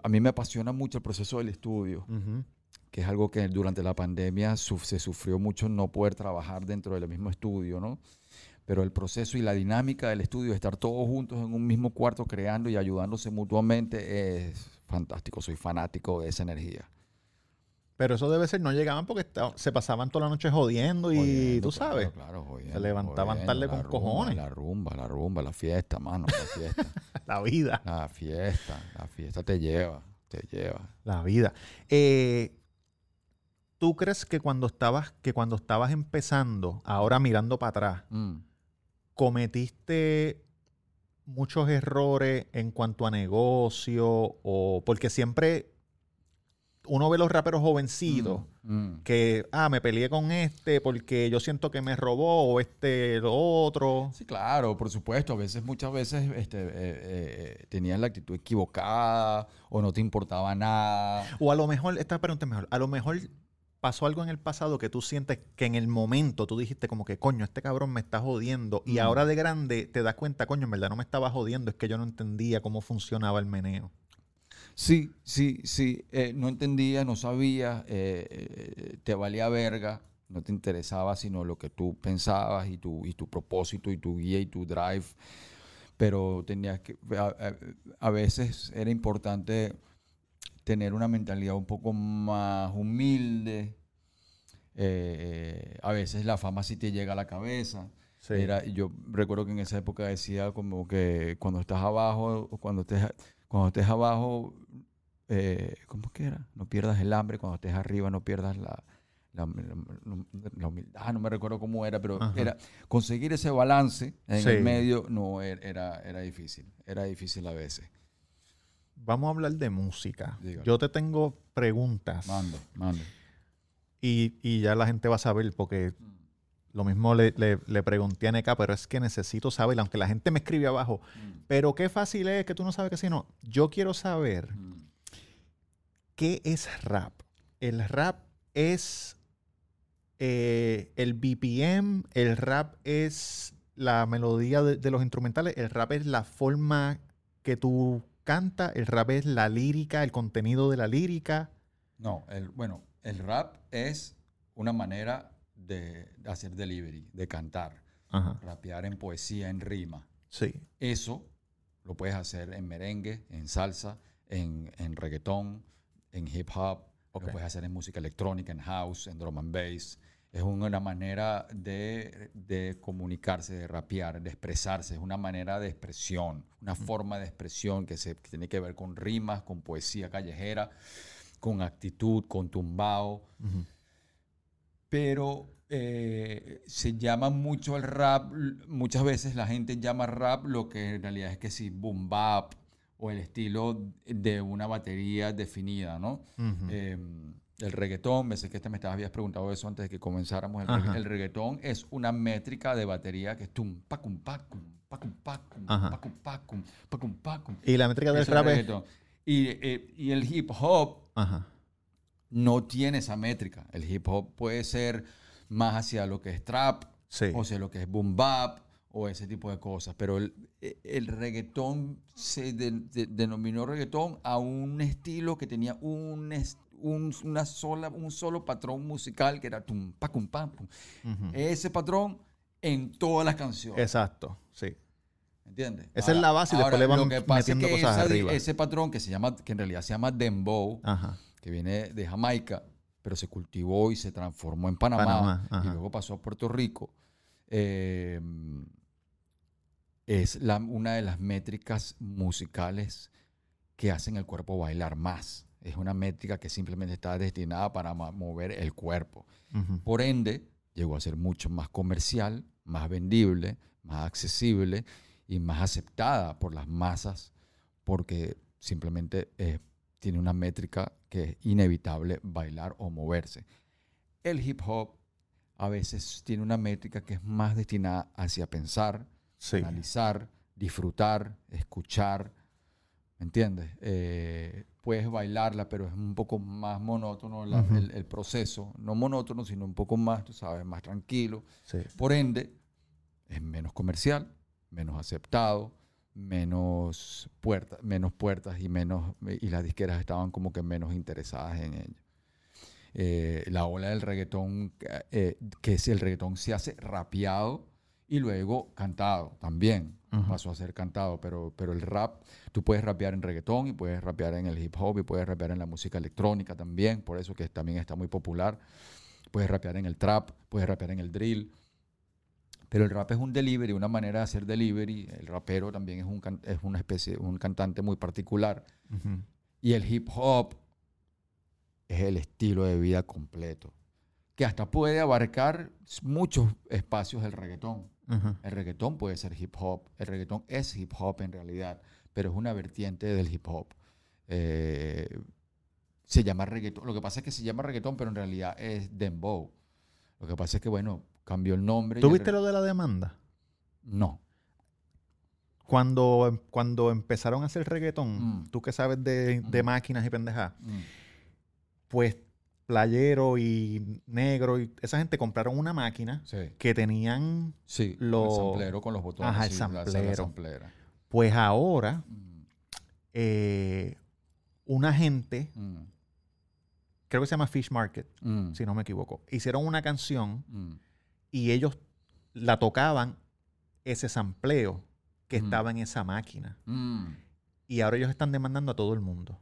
a mí me apasiona mucho el proceso del estudio, que es algo que durante la pandemia suf- se sufrió mucho no poder trabajar dentro del mismo estudio, ¿no? Pero el proceso y la dinámica del estudio, estar todos juntos en un mismo cuarto creando y ayudándose mutuamente, es fantástico. Soy fanático de esa energía. Pero eso debe ser, no llegaban porque se pasaban toda la noche jodiendo y Jodiendo, tú sabes. Claro, claro, jodiendo, levantaban jodiendo, tarde con rumba, cojones. La rumba, la rumba, la fiesta, mano, la fiesta. <laughs> La vida. la fiesta, la fiesta te lleva, te lleva. La vida. Eh, ¿Tú crees que cuando estabas, que cuando estabas empezando, ahora mirando para atrás, Mm. cometiste muchos errores en cuanto a negocio? O porque siempre uno ve los raperos jovencitos Mm, mm. que, ah, me peleé con este porque yo siento que me robó o este lo otro. Sí, claro, por supuesto. A veces, muchas veces, este, eh, eh, tenías la actitud equivocada o no te importaba nada. O a lo mejor, esta pregunta es mejor, a lo mejor pasó algo en el pasado que tú sientes que en el momento tú dijiste como que, coño, este cabrón me está jodiendo. Y Mm. ahora de grande te das cuenta, coño, en verdad no me estaba jodiendo, es que yo no entendía cómo funcionaba el meneo. Sí, sí, sí. eh, no entendía, no sabía, eh, eh, te valía verga, no te interesaba sino lo que tú pensabas y tu, y tu propósito y tu guía y tu drive. Pero tenías que, a, a- a veces era importante tener una mentalidad un poco más humilde. Eh, eh, a veces la fama sí te llega a la cabeza. Sí. Era, yo recuerdo que en esa época decía como que cuando estás abajo, cuando estés, cuando estés abajo, eh, ¿cómo que era? No pierdas el hambre, cuando estés arriba no pierdas la, la, la- la humildad, no me recuerdo cómo era, pero Ajá. era conseguir ese balance en Sí. el medio, no, er- era, era difícil, era difícil a veces. Vamos a hablar de música. Dígalo. Yo te tengo preguntas. Mando, mando. Y, y ya la gente va a saber porque lo mismo le, le- le pregunté a NK, pero es que necesito saber, aunque la gente me escribe abajo, pero qué fácil es que tú no sabes que si no. Yo quiero saber Mm. qué es rap. El rap es eh, el BPM, el rap es la melodía de, de los instrumentales, el rap es la forma que tú cantas, el rap es la lírica, el contenido de la lírica. No, el, bueno, el rap es una manera de hacer delivery, de cantar, Ajá. rapear en poesía, en rima. Sí. Eso lo puedes hacer en merengue, en salsa, en, en reggaetón, en hip hop, lo puedes hacer en música electrónica, en house, en drum and bass. Es una manera de, de comunicarse, de rapear, de expresarse. Es una manera de expresión, una forma de expresión que, se, que tiene que ver con rimas, con poesía callejera, con actitud, con tumbao pero eh, se llama mucho el rap, muchas veces la gente llama rap lo que en realidad es que sí, boom bap o el estilo de una batería definida, ¿no? Eh, el reggaetón, me sé que este me estabas, habías preguntado eso antes de que comenzáramos. El, regga- el reggaetón es una métrica de batería que es tum, pacum, pacum, pacum, pacum, pacum, pacum, pacum, pacum. Y la métrica del rap es... Y, eh, y el hip hop Ajá. no tiene esa métrica. El hip hop puede ser más hacia lo que es trap, Sí. o sea, lo que es boom bap, o ese tipo de cosas. Pero el, eh, el reggaetón se de- de- denominó reggaetón a un estilo que tenía un, un- una sola, un solo patrón musical que era tum, pa, cum, pam, pum. Ese patrón en todas las canciones. Exacto, sí. ¿Entiendes? Esa es la base y después le van lo que pasa es metiendo que cosas esa- arriba. ese patrón que se llama, que en realidad se llama dembow, Ajá. que viene de Jamaica, pero se cultivó y se transformó en Panamá, Panamá, y luego pasó a Puerto Rico, eh, es la- una de las métricas musicales que hacen el cuerpo bailar más. Es una métrica que simplemente está destinada para mover el cuerpo. Ujú. Por ende, llegó a ser mucho más comercial, más vendible, más accesible y más aceptada por las masas porque simplemente eh, tiene una métrica que es inevitable bailar o moverse. El hip hop a veces tiene una métrica que es más destinada hacia pensar, Sí. analizar, disfrutar, escuchar. ¿Me entiendes? Eh, puedes bailarla, pero es un poco más monótono la- el, el proceso. No monótono, sino un poco más, tú sabes, más tranquilo. Sí. Por ende, es menos comercial, menos aceptado, menos, puerta, menos puertas y, menos, y las disqueras estaban como que menos interesadas en ello. Eh, la ola del reggaetón, eh, que es el reggaetón se hace rapeado y luego cantado también. Ujú. Pasó a ser cantado, pero, pero el rap, tú puedes rapear en reggaetón y puedes rapear en el hip hop y puedes rapear en la música electrónica también, por eso que también está muy popular. Puedes rapear en el trap, puedes rapear en el drill. Pero el rap es un delivery, una manera de hacer delivery. El rapero también es, un, es una especie, un cantante muy particular. Ujú. Y el hip hop es el estilo de vida completo, que hasta puede abarcar muchos espacios del reggaetón. El reggaetón puede ser hip hop, el reggaetón es hip hop en realidad, pero es una vertiente del hip hop. Eh, se llama reggaetón, lo que pasa es que se llama reggaetón, pero en realidad es dembow. Lo que pasa es que, bueno, cambió el nombre. y ¿Tú el viste re- lo de la demanda? No. Cuando, cuando empezaron a hacer reggaetón, Mm. tú que sabes de, de Mm. máquinas y pendejadas, Mm. pues Playero y Negro y esa gente compraron una máquina Sí. que tenían, Sí, Lo- el samplero con los botones. Ajá, el sí, la- la samplero. pues ahora Mm, eh, una gente, mm, creo que se llama Fish Market, mm, si no me equivoco, hicieron una canción y ellos la tocaban ese sampleo que estaba en esa máquina. Y ahora ellos están demandando a todo el mundo.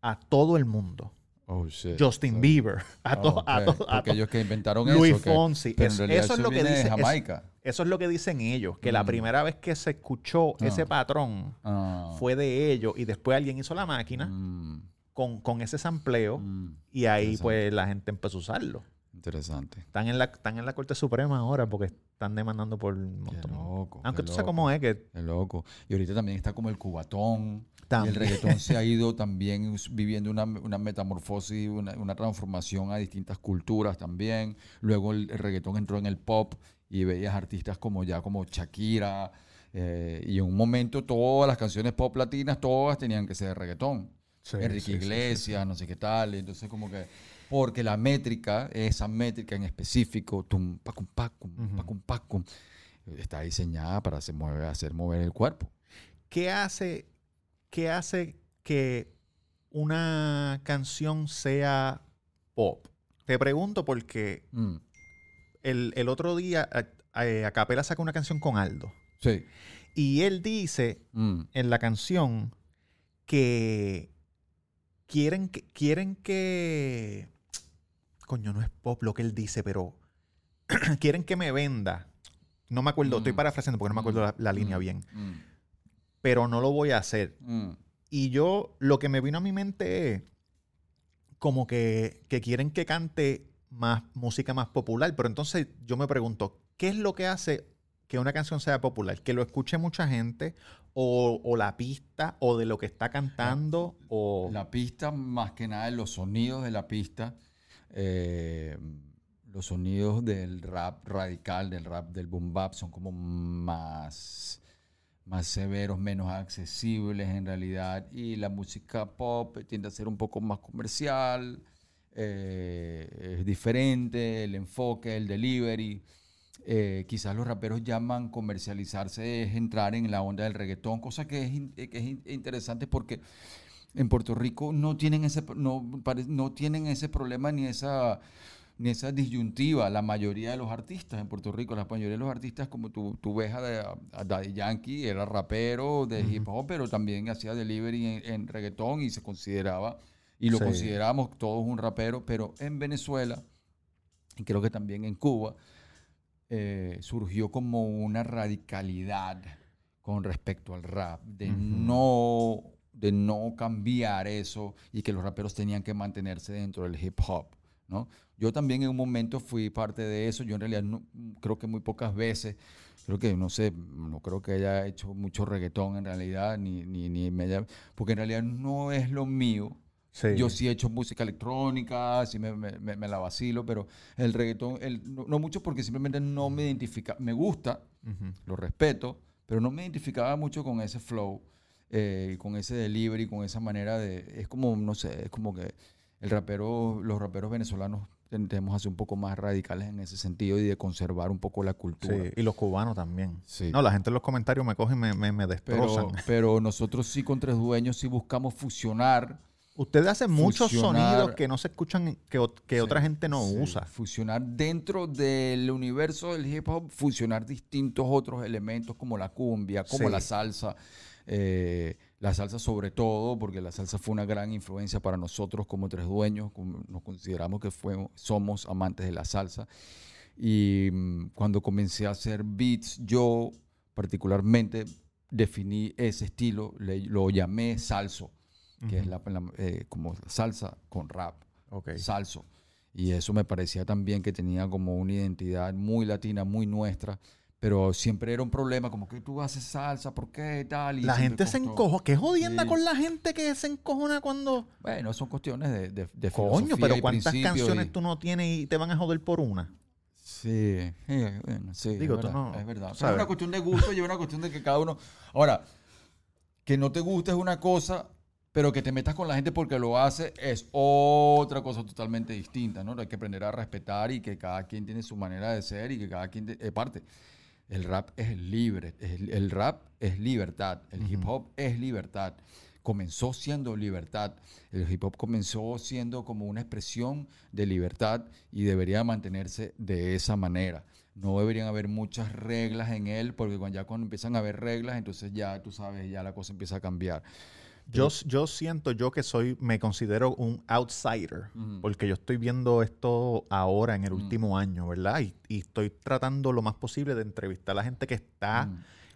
A todo el mundo. Oh, shit. Justin So- Bieber, <laughs> a todos, a todos, todos. ellos que inventaron Luis eso. que- Fonsi. en Es- realidad eso es lo que es- Jamaica. Eso es lo que dicen ellos, que la Mm. primera vez que se escuchó Ah. ese patrón Ah. fue de ellos y después alguien hizo la máquina Mm, con, con ese sampleo mm. y ahí pues la gente empezó a usarlo. Interesante. Están en la, están en la Corte Suprema ahora porque están demandando por un Qué montón. loco. Aunque qué tú sabes cómo es que Qué loco. Y ahorita también está como el cubatón. También. Y el reggaetón se ha ido <laughs> también viviendo una, una metamorfosis, una, una transformación a distintas culturas también. Luego el, el reggaetón entró en el pop y veías artistas como ya como Shakira. eh, y en un momento todas las canciones pop latinas, todas tenían que ser de reggaetón. Sí, Enrique sí, sí, sí. Iglesias, no sé qué tal. Entonces como que... Porque la métrica, esa métrica en específico, tum, pacum, pacum, Ujú. pacum, pacum, está diseñada para hacer mover, hacer mover el cuerpo. ¿qué hace, qué hace que una canción sea pop? Te pregunto porque Mm, el, el otro día a- Acapela sacó una canción con Aldo Sí. y él dice Mm, en la canción que quieren que quieren que coño no es pop lo que él dice pero <clears throat> quieren que me venda no me acuerdo estoy Mm. parafraseando porque no me acuerdo la, la línea mm, bien mm, pero no lo voy a hacer mm. y yo lo que me vino a mi mente es como que, que quieren que cante más música más popular pero entonces yo me pregunto ¿qué es lo que hace que una canción sea popular? ¿Que lo escuche mucha gente? ¿O, o la pista? ¿O de lo que está cantando? ¿O La pista, más que nada, los sonidos de la pista, eh, los sonidos del rap radical, del rap del boom bap, son como más, más severos, menos accesibles en realidad. Y la música pop tiende a ser un poco más comercial, eh, es diferente, el enfoque, el delivery. Eh, quizás los raperos llaman comercializarse es entrar en la onda del reggaetón, cosa que es, que es in- interesante porque en Puerto Rico no tienen ese, no, pare- no tienen ese problema ni esa, ni esa disyuntiva. La mayoría de los artistas en Puerto Rico, la mayoría de los artistas, como tú, tú ves a, a Daddy Yankee, era rapero de hip hop, pero también hacía delivery en, en reggaetón y se consideraba, y lo Sí. consideramos todos un rapero, pero en Venezuela, y creo que también en Cuba, eh, surgió como una radicalidad con respecto al rap, de no de no cambiar eso y que los raperos tenían que mantenerse dentro del hip hop, ¿no? Yo también en un momento fui parte de eso, yo en realidad no- creo que muy pocas veces, creo que no sé, no creo que haya hecho mucho reggaetón en realidad, ni, ni, ni me haya, porque en realidad no es lo mío, Sí. yo sí he hecho música electrónica, sí me, me- me- me la vacilo, pero el reggaetón, el- no, no mucho porque simplemente no me identifica, me gusta, lo respeto, pero no me identificaba mucho con ese flow, eh, con ese delivery, con esa manera de, es como, no sé, es como que el rapero, los raperos venezolanos tendemos a ser un poco más radicales en ese sentido y de conservar un poco la cultura. Sí, Y los cubanos también. Sí. No, la gente en los comentarios me coge y me, me, me destrozan. Pero, <laughs> pero nosotros sí con Tres Dueños sí buscamos fusionar Ustedes hacen muchos sonidos que no se escuchan, que, que Sí, otra gente no sí, usa. Fusionar dentro del universo del hip hop, fusionar distintos otros elementos como la cumbia, como la salsa. Eh, la salsa sobre todo, porque la salsa fue una gran influencia para nosotros como tres dueños, como nos consideramos que fue, somos amantes de la salsa. Y mm, cuando comencé a hacer beats, yo particularmente definí ese estilo, le- lo llamé salso, que es la, la- eh, como salsa con rap Ok. salso. Y eso me parecía también que tenía como una identidad muy latina, muy nuestra, pero siempre era un problema, como que tú haces salsa, ¿por qué tal? Y La gente se encojo. ¿Qué jodienda Sí. con la gente que se encojona cuando... Bueno, son cuestiones de, de, de Coño, pero ¿cuántas canciones y- tú no tienes y te van a joder por una? Sí, eh, bueno, sí, Digo, es tú verdad, no- es verdad. Es una cuestión de gusto y es una cuestión de que cada uno... Ahora, que no te guste es una cosa, pero que te metas con la gente porque lo hace es otra cosa totalmente distinta, ¿no? Hay que aprender a respetar y que cada quien tiene su manera de ser y que cada quien... Es parte. El rap es libre, el rap es libertad, el hip hop es libertad. Comenzó siendo libertad, el hip hop comenzó siendo como una expresión de libertad y debería mantenerse de esa manera. No deberían haber muchas reglas en él, porque cuando ya cuando empiezan a haber reglas, entonces ya tú sabes, ya la cosa empieza a cambiar. Yo, yo siento yo que soy, me considero un outsider, porque yo estoy viendo esto ahora en el último año, ¿verdad? Y, y estoy tratando lo más posible de entrevistar a la gente que está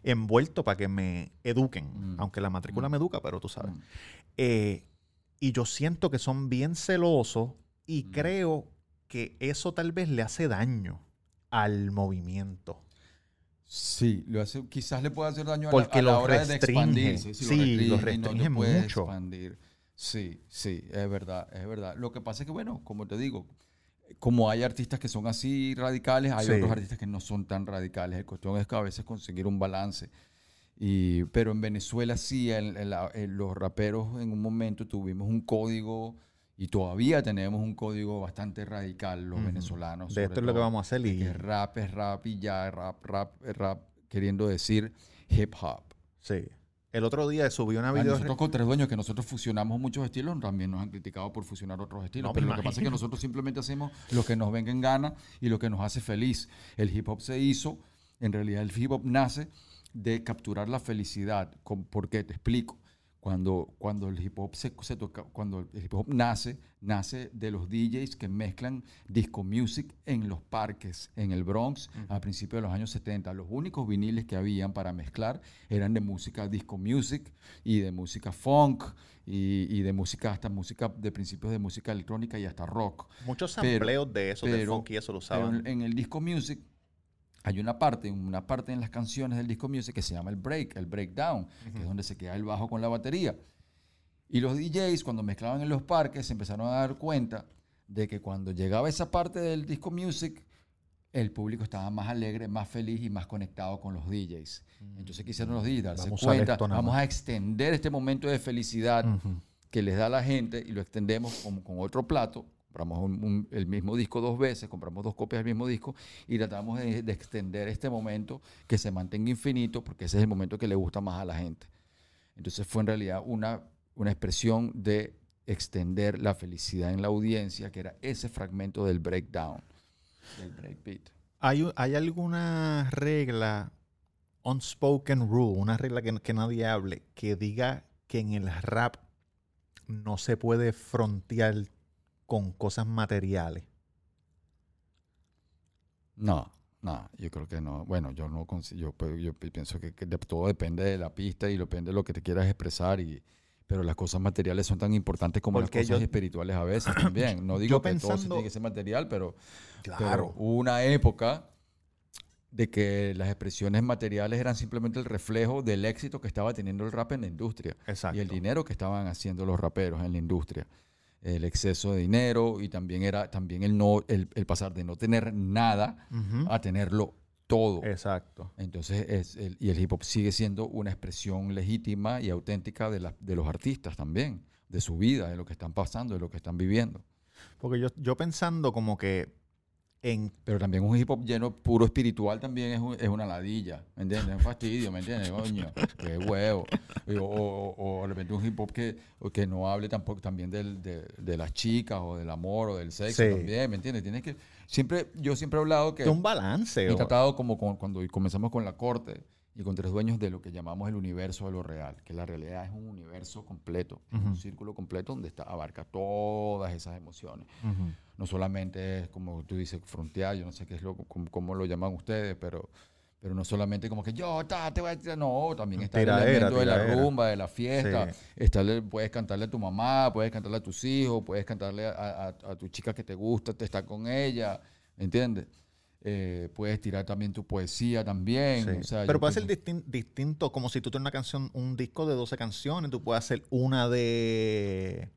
envuelto para que me eduquen, aunque la matrícula me educa, pero tú sabes. Eh, y yo siento que son bien celosos y creo que eso tal vez le hace daño al movimiento. Sí, lo hace, quizás le puede hacer daño a la, a la hora de expandirse. Sí, lo restringe mucho. expandir. Sí, sí, es verdad, es verdad. Lo que pasa es que, bueno, como te digo, como hay artistas que son así radicales, hay Sí. otros artistas que no son tan radicales. La cuestión es que a veces conseguir un balance. Y, pero en Venezuela sí, en- en la- en los raperos en un momento tuvimos un código y todavía tenemos un código bastante radical los venezolanos. De esto es lo que vamos a hacer y que rap es rap y ya, rap, rap, rap, queriendo decir hip hop. sí. El otro día subí una A video nosotros con Tres Dueños, que nosotros fusionamos muchos estilos, también nos han criticado por fusionar otros estilos. No, pero lo que pasa es que nosotros simplemente hacemos lo que nos venga en gana y lo que nos hace feliz. El hip hop se hizo, en realidad el hip hop nace de capturar la felicidad. ¿Por qué? Te explico. Cuando, cuando el hip hop se, se toca, cuando el hip hop nace, nace de los DJs que mezclan disco music en los parques, en el Bronx, a principios de los años 70. Los únicos viniles que habían para mezclar eran de música disco music y de música funk y, y de música hasta música de principios de música electrónica y hasta rock. muchos sampleos de eso, de pero- funk y eso lo Pero usaban. en, en el disco music hay una parte, una parte en las canciones del disco music que se llama el break, el breakdown, que es donde se queda el bajo con la batería. Y los DJs cuando mezclaban en los parques se empezaron a dar cuenta de que cuando llegaba esa parte del disco music, el público estaba más alegre, más feliz y más conectado con los DJs. Entonces quisieron los DJs darse Vamos a cuenta, nada vamos a extender este momento de felicidad Ujú. que les da a la gente y lo extendemos como con otro plato. Compramos un- un- el mismo disco dos veces, compramos dos copias del mismo disco y tratamos de, de extender este momento que se mantenga infinito porque ese es el momento que le gusta más a la gente. Entonces fue en realidad una, una expresión de extender la felicidad en la audiencia, que era ese fragmento del breakdown, del breakbeat. ¿Hay, ¿Hay alguna regla, unspoken rule, una regla que, que nadie hable, que diga que en el rap no se puede frontear con cosas materiales? No, no, yo creo que no. Bueno, yo no yo, pues, yo pi- pienso que, que de- todo depende de la pista y depende de lo que te quieras expresar y pero las cosas materiales son tan importantes como Porque las cosas yo- espirituales a veces <clears throat> también. No digo que todo se tiene que ser material, pero, pero hubo una época de que las expresiones materiales eran simplemente el reflejo del éxito que estaba teniendo el rap en la industria Exacto. y el dinero que estaban haciendo los raperos en la industria. El exceso de dinero y también era también el no el, el pasar de no tener nada a tenerlo todo. Exacto. Entonces, es el, y el hip hop sigue siendo una expresión legítima y auténtica de, la- de los artistas también, de su vida, de lo que están pasando, de lo que están viviendo. Porque yo, yo pensando como que en... Pero también un hip hop lleno puro espiritual también es, un- es una ladilla, ¿me entiendes? Es un fastidio, ¿me entiendes? Coño, qué huevo. O, o- o de repente un hip hop que, que no hable tampoco también del- de, de las chicas o del amor o del sexo Sí. también, ¿me entiendes? Tienes que, siempre, yo siempre he hablado que... de un balance. He o- tratado como con- cuando comenzamos con la corte y con tres dueños de lo que llamamos el universo de lo real, que la realidad es un universo completo, es un círculo completo donde está, abarca todas esas emociones. No solamente es como tú dices, frontear, yo no sé qué es lo, cómo, cómo lo llaman ustedes, pero, pero no solamente como que yo ta, te voy a tirar, no, también está Tiradera, el elemento de la rumba, de la fiesta, Sí. está el- puedes cantarle a tu mamá, puedes cantarle a tus hijos, puedes cantarle a, a- a tu chica que te gusta, te está con ella, ¿entiendes? Eh, puedes tirar también tu poesía también. Sí. o sea, Pero puede ser pienso- distin- distinto, como si tú tienes una canción, un disco de 12 canciones, tú puedes hacer una de.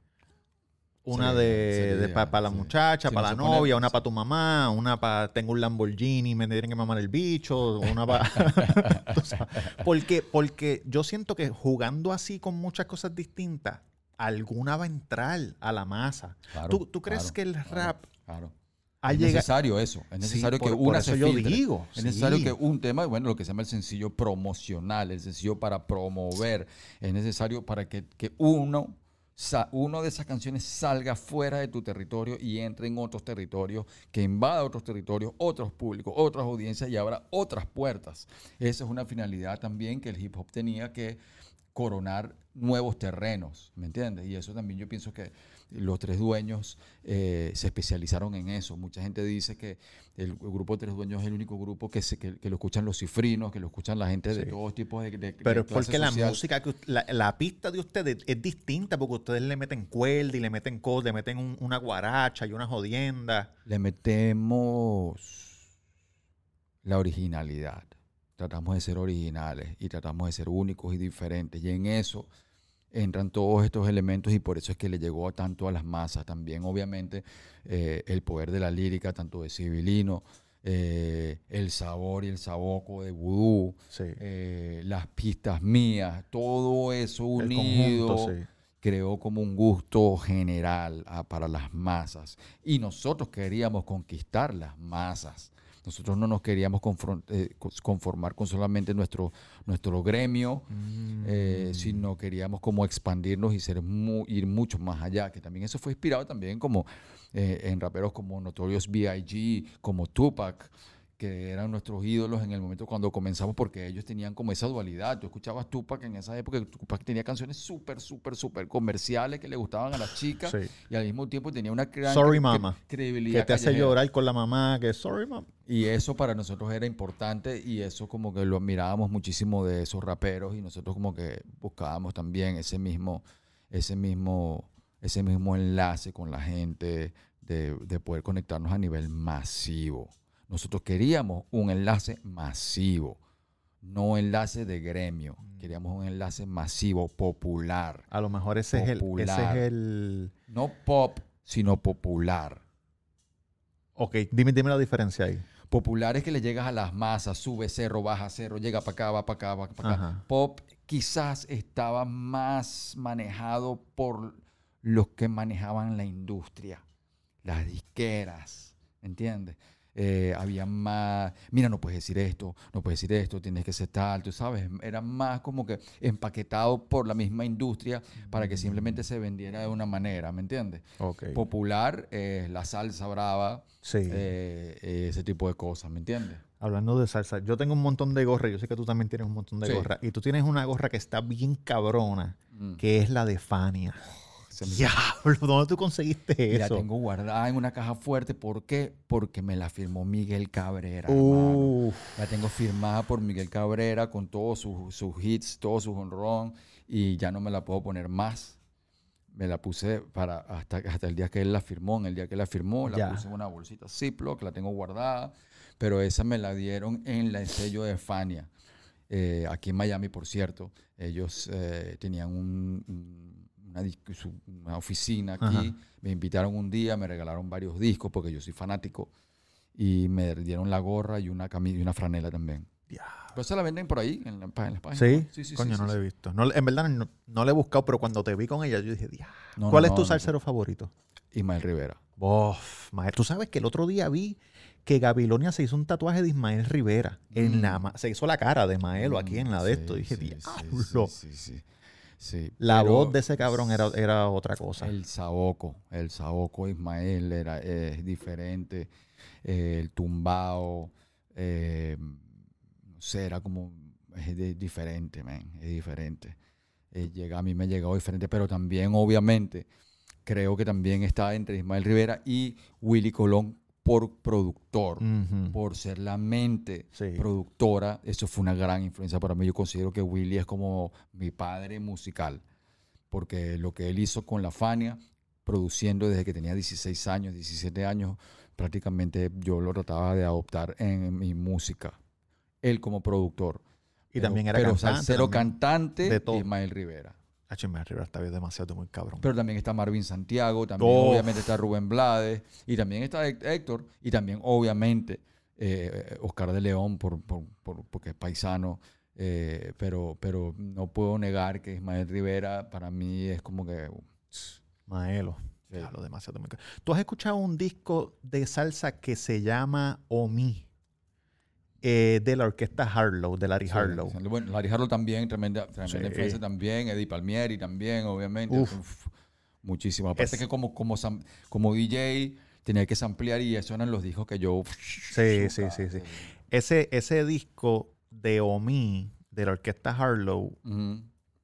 Una de, para la sí. muchacha, Si para no la pone- novia, una para tu mamá, una para tengo un Lamborghini, me tienen que mamar el bicho, una para... <laughs> <laughs> porque, porque yo siento que jugando así con muchas cosas distintas, alguna va a entrar a la masa. Claro, ¿Tú, tú crees claro, que el rap Claro. Es necesario eso. Es Sí, necesario que por- una se yo filtre. digo, Es necesario que un tema, bueno, lo que se llama el sencillo promocional, el sencillo para promover, es necesario para que, que uno, sa- uno de esas canciones salga fuera de tu territorio y entre en otros territorios, que invada otros territorios, otros públicos, otras audiencias y abra otras puertas. Esa es una finalidad también que el hip hop tenía que coronar nuevos terrenos, ¿me entiendes? Y eso también yo pienso que los tres dueños eh, se especializaron en eso. Mucha gente dice que el, grupo de tres dueños es el único grupo que, se, que, lo escuchan los cifrinos, que lo escuchan la gente de todos tipos de, de Pero es porque la música, que la, la, pista de ustedes es distinta porque ustedes le meten cuerda y le meten cosas, le meten una guaracha y una jodienda. Le metemos la originalidad. Tratamos de ser originales y tratamos de ser únicos y diferentes. Y en eso entran todos estos elementos y por eso es que le llegó tanto a las masas. También, obviamente, eh, el poder de la lírica, tanto de Civilino, eh, el sabor y el saboco de vudú, eh, las pistas mías, todo eso unido. creó como un gusto general ah, para las masas. Y nosotros queríamos conquistar las masas. Nosotros no nos queríamos eh, conformar con solamente nuestro, nuestro gremio, eh, mm. sino queríamos como expandirnos y ser ir mucho más allá, que también eso fue inspirado también como eh, en raperos como Notorious B.I.G., como Tupac, que eran nuestros ídolos en el momento cuando comenzamos, porque ellos tenían como esa dualidad. Tú escuchabas Tupac en esa época, Tupac tenía canciones súper, súper, súper comerciales que le gustaban a las chicas y al mismo tiempo tenía una gran sorry, mama. credibilidad. Que te hace llorar con la mamá, que sorry, mama. Y eso para nosotros era importante y eso como que lo admirábamos muchísimo de esos raperos y nosotros como que buscábamos también ese mismo, ese mismo, ese mismo enlace con la gente, de, de poder conectarnos a nivel masivo. Nosotros queríamos un enlace masivo, no enlace de gremio. Mm. Queríamos un enlace masivo, popular. A lo mejor ese, es, el, ese es el... No pop, sino popular. Ok, dime, dime la diferencia ahí. Popular es que le llegas a las masas, sube cerro, baja cerro, llega para acá, va para acá, va para acá. Pop quizás estaba más manejado por los que manejaban la industria, las disqueras, ¿entiendes? Eh, había más, mira, no puedes decir esto, no puedes decir esto, tienes que ser tal, tú sabes, era más como que empaquetado por la misma industria para que simplemente se vendiera de una manera, ¿me entiendes? Popular, eh, la salsa brava, eh, ese tipo de cosas, ¿me entiendes? Hablando de salsa, yo tengo un montón de gorras, yo sé que tú también tienes un montón de gorras, y tú tienes una gorra que está bien cabrona, mm. que es la de Fania. Diablo, ¿dónde tú conseguiste eso? La tengo guardada en una caja fuerte. ¿Por qué? Porque me la firmó Miguel Cabrera. La tengo firmada por Miguel Cabrera con todos sus, hits, todos sus honrón. Y ya no me la puedo poner más. Me la puse para hasta, hasta el día que él la firmó. En el día que la firmó, la puse en una bolsita Ziploc, la tengo guardada. Pero esa me la dieron en el sello de Fania. Eh, aquí en Miami, por cierto. Ellos eh, tenían un una, oficina aquí. Me invitaron un día, me regalaron varios discos porque yo soy fanático. Y me dieron la gorra y una camisa y una franela también. Pues se la venden por ahí en, la, en las páginas. ¿Sí? Sí, sí, Coño, no la he visto. en verdad no, no la he buscado, pero cuando te vi con ella, yo dije, ¿cuál es tu salsero favorito? Ismael Rivera. Bof, Tú sabes que el otro día vi que Gabilonia se hizo un tatuaje de Ismael Rivera. En la, mm. se hizo la cara de Maelo aquí en la de esto. Y dije, diablo. sí, sí. La voz de ese cabrón era, era otra cosa. El saoco, el saoco Ismael era es diferente. Eh, el tumbao, eh, no sé, era como es diferente, man, es diferente. Eh, llega, a mí me ha llegado diferente, pero también, obviamente, creo que también está entre Ismael Rivera y Willy Colón por productor, por ser la mente productora. Eso fue una gran influencia para mí. Yo considero que Willy es como mi padre musical, porque lo que él hizo con la Fania, produciendo desde que tenía 16 años, 17 años, prácticamente yo lo trataba de adoptar en mi música. Él como productor. Y también era pero cantante. cantante de Ismael Rivera. HM Rivera está demasiado muy cabrón. Pero también está Marvin Santiago, también obviamente está Rubén Blades, y también está Héctor, y también obviamente eh, Oscar de León, por, porque es paisano. Eh, pero, pero no puedo negar que Ismael Rivera para mí es como que... Maelo. demasiado. ¿Tú has escuchado un disco de salsa que se llama Omi? Eh, de la orquesta Harlow, de Larry Harlow. Bueno, Larry Harlow también, tremenda, tremenda influencia también, Eddie Palmieri también, obviamente. muchísimo. Aparte que como, como, como DJ tenía que ampliar y eso eran los discos que yo... Sí, sí, sí, sí. Ese, ese disco de Omi, de la orquesta Harlow,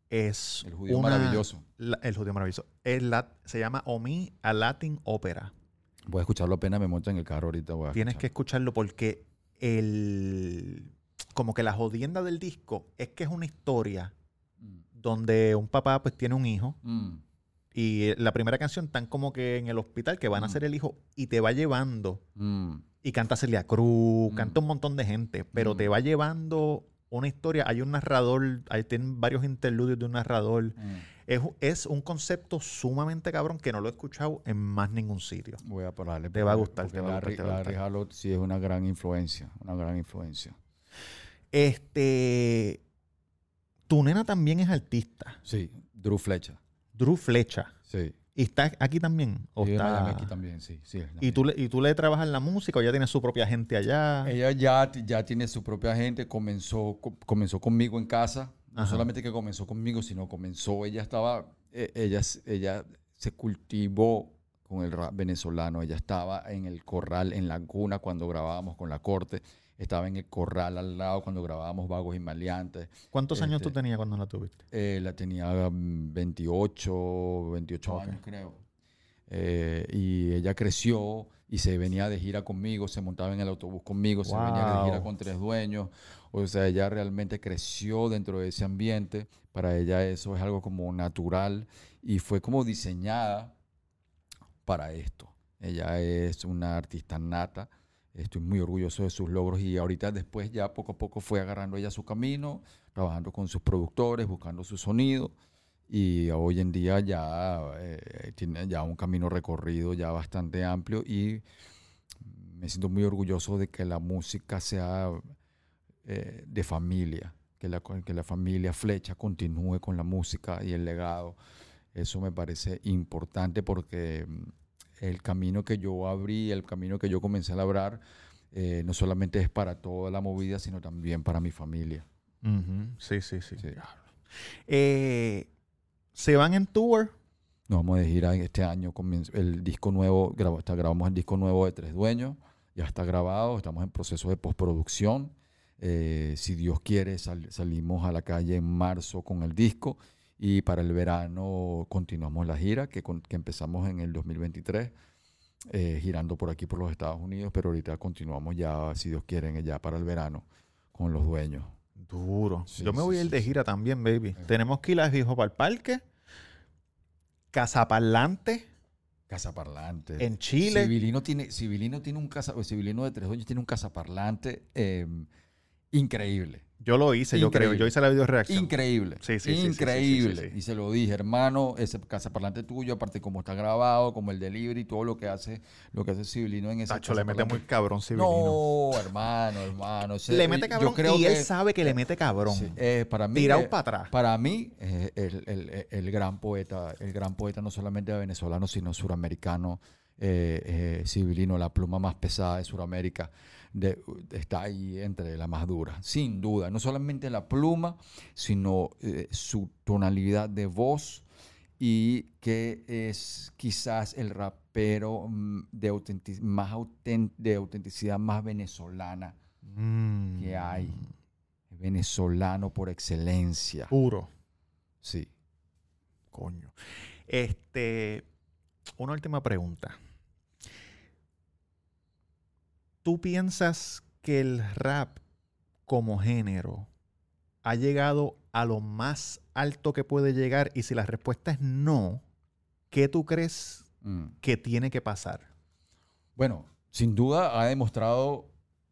es El judío una- maravilloso. la- el judío maravilloso. Es la- se llama Omi a Latin Opera. Voy a escucharlo apenas me monto en el carro ahorita. Voy a Tienes que escucharlo. escucharlo porque el como que la jodienda del disco es que es una historia Mm. donde un papá pues tiene un hijo Mm. y la primera canción están como que en el hospital que van a Mm. ser el hijo y te va llevando y canta Celia Cruz, canta un montón de gente, pero te va llevando una historia. Hay un narrador, ahí tienen varios interludios de un narrador. Es, es un concepto sumamente cabrón que no lo he escuchado en más ningún sitio. Voy a pararle. Te va a gustar, te va a gustar, Larry, Larry sí es una gran influencia. Una gran influencia. Este. Tu nena también es artista. Sí, Drew Flecha. Drew Flecha. Sí. ¿Y está aquí también? ¿O Y en está- aquí también, sí. sí ¿Y, tú le, ¿Y tú le trabajas la música o ya tiene su propia gente allá? Ella ya, ya tiene su propia gente, comenzó, co- comenzó conmigo en casa. No Ajá. solamente que comenzó conmigo, sino comenzó, ella estaba, eh, ella, ella se cultivó con el rap venezolano. Ella estaba en el corral, en la cuna cuando grabábamos con la corte. Estaba en el corral al lado cuando grabábamos Vagos y Maleantes. ¿Cuántos años tú este- tenías cuando la tuviste? Eh, la tenía mm, 28, 28 Ok. años creo. Eh, y ella creció y se venía de gira conmigo, se montaba en el autobús conmigo, se venía de gira con tres dueños. O sea, ella realmente creció dentro de ese ambiente. Para ella eso es algo como natural y fue como diseñada para esto. Ella es una artista nata. Estoy muy orgulloso de sus logros y ahorita después ya poco a poco fue agarrando ella su camino, trabajando con sus productores, buscando su sonido y hoy en día ya eh, tiene ya un camino recorrido ya bastante amplio y me siento muy orgulloso de que la música sea eh, de familia, que la, que la familia Flecha continúe con la música y el legado. Eso me parece importante porque mm, el camino que yo abrí, el camino que yo comencé a labrar, eh, no solamente es para toda la movida, sino también para mi familia. Ujú. Sí, sí, sí. Sí. Eh, ¿Se van en tour? Nos vamos de gira este año. El disco nuevo, grabamos el disco nuevo de Tres Dueños. Ya está grabado, estamos en proceso de postproducción. Eh, si Dios quiere, sal- salimos a la calle en marzo con el disco. Y para el verano continuamos la gira que, con- que empezamos en el 2023, eh, girando por aquí por los Estados Unidos. Pero ahorita continuamos ya, si Dios quiere, ya para el verano con los dueños. Duro. Sí, Yo me sí, voy a ir sí, de sí. gira también, baby. Eh. Tenemos que ir a Hijo para el Parque. Cazaparlante Cazaparlante. en Chile. Civilino tiene, Civilino tiene un casa, Civilino de Tres Dueños tiene un cazaparlante eh, increíble. Yo lo hice, yo creo. Yo hice la video reacción. Increíble. Sí, sí, increíble. sí, sí, sí. Y se lo dije, hermano, ese cazaparlante tuyo, aparte como está grabado, como el delivery, todo lo que hace, lo que hace Civilino en ese Tacho, le mete muy cabrón, Civilino. No, hermano, hermano. le mete yo cabrón creo y que- él sabe que le mete cabrón. Eh, para mí, Tirado eh, para atrás. para mí, eh, el, el- el- el gran poeta, el gran poeta no solamente venezolano, sino suramericano, eh, eh, civilino, la pluma más pesada de Suramérica, de- está ahí entre la más dura, sin duda. No solamente la pluma, sino eh, su tonalidad de voz y que es quizás el rapero mm, de, autenti- más autent- de autenticidad más venezolana Mm. que hay. Venezolano por excelencia. Puro. Sí. Coño. Este. Una última pregunta. ¿Tú piensas que el rap como género ha llegado a lo más alto que puede llegar? Y si la respuesta es no, ¿qué tú crees Mm. que tiene que pasar? Bueno, sin duda ha demostrado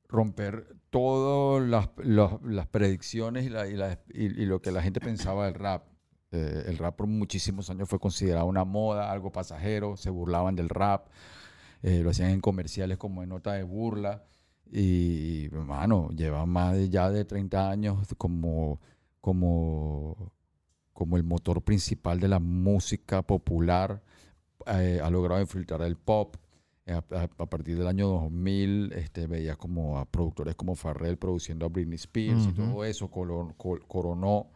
romper todas las, las- las predicciones y, la- y la- y- y lo que la gente pensaba del rap. Eh, el rap por muchísimos años fue considerado una moda, algo pasajero, se burlaban del rap, eh, lo hacían en comerciales como en nota de burla. Y, hermano, lleva más de, ya de 30 años como, como, como el motor principal de la música popular. Eh, ha logrado infiltrar el pop. Eh, A, partir del año 2000 este, veía como a productores como Farrell produciendo a Britney Spears y todo eso col- coronó.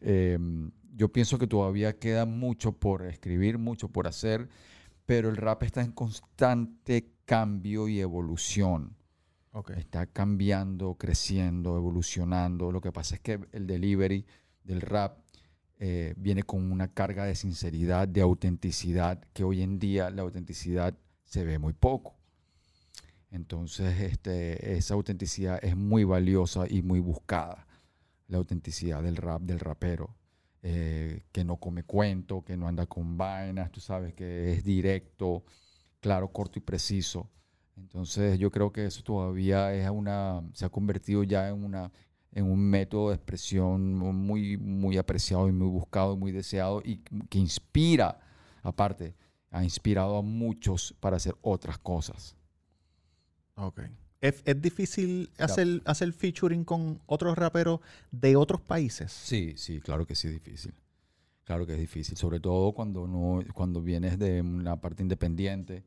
Eh, yo pienso que todavía queda mucho por escribir, mucho por hacer, pero el rap está en constante cambio y evolución. Está cambiando, creciendo, evolucionando. Lo que pasa es que el delivery del rap eh, viene con una carga de sinceridad, de autenticidad, que hoy en día la autenticidad se ve muy poco. Entonces, este, esa autenticidad es muy valiosa y muy buscada. La autenticidad del rap, del rapero, eh, que no come cuento, que no anda con vainas, tú sabes, que es directo, claro, corto y preciso. Entonces, yo creo que eso todavía es una, se ha convertido ya en, una, en un método de expresión muy, muy apreciado y muy buscado y muy deseado y que inspira, aparte, ha inspirado a muchos para hacer otras cosas. Ok. ¿Es, es difícil hacer, hacer featuring con otros raperos de otros países? Sí, sí, claro que sí es difícil. Claro que es difícil, sobre todo cuando, no, cuando vienes de una parte independiente,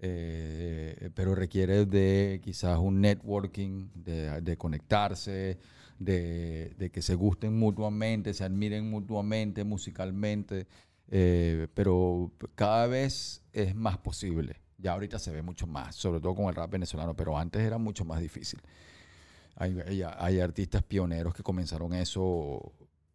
eh, pero requiere de quizás un networking, de, de conectarse, de, de, que se gusten mutuamente, se admiren mutuamente musicalmente, eh, pero cada vez es más posible. Ya ahorita se ve mucho más, sobre todo con el rap venezolano, pero antes era mucho más difícil. Hay, hay, artistas pioneros que comenzaron eso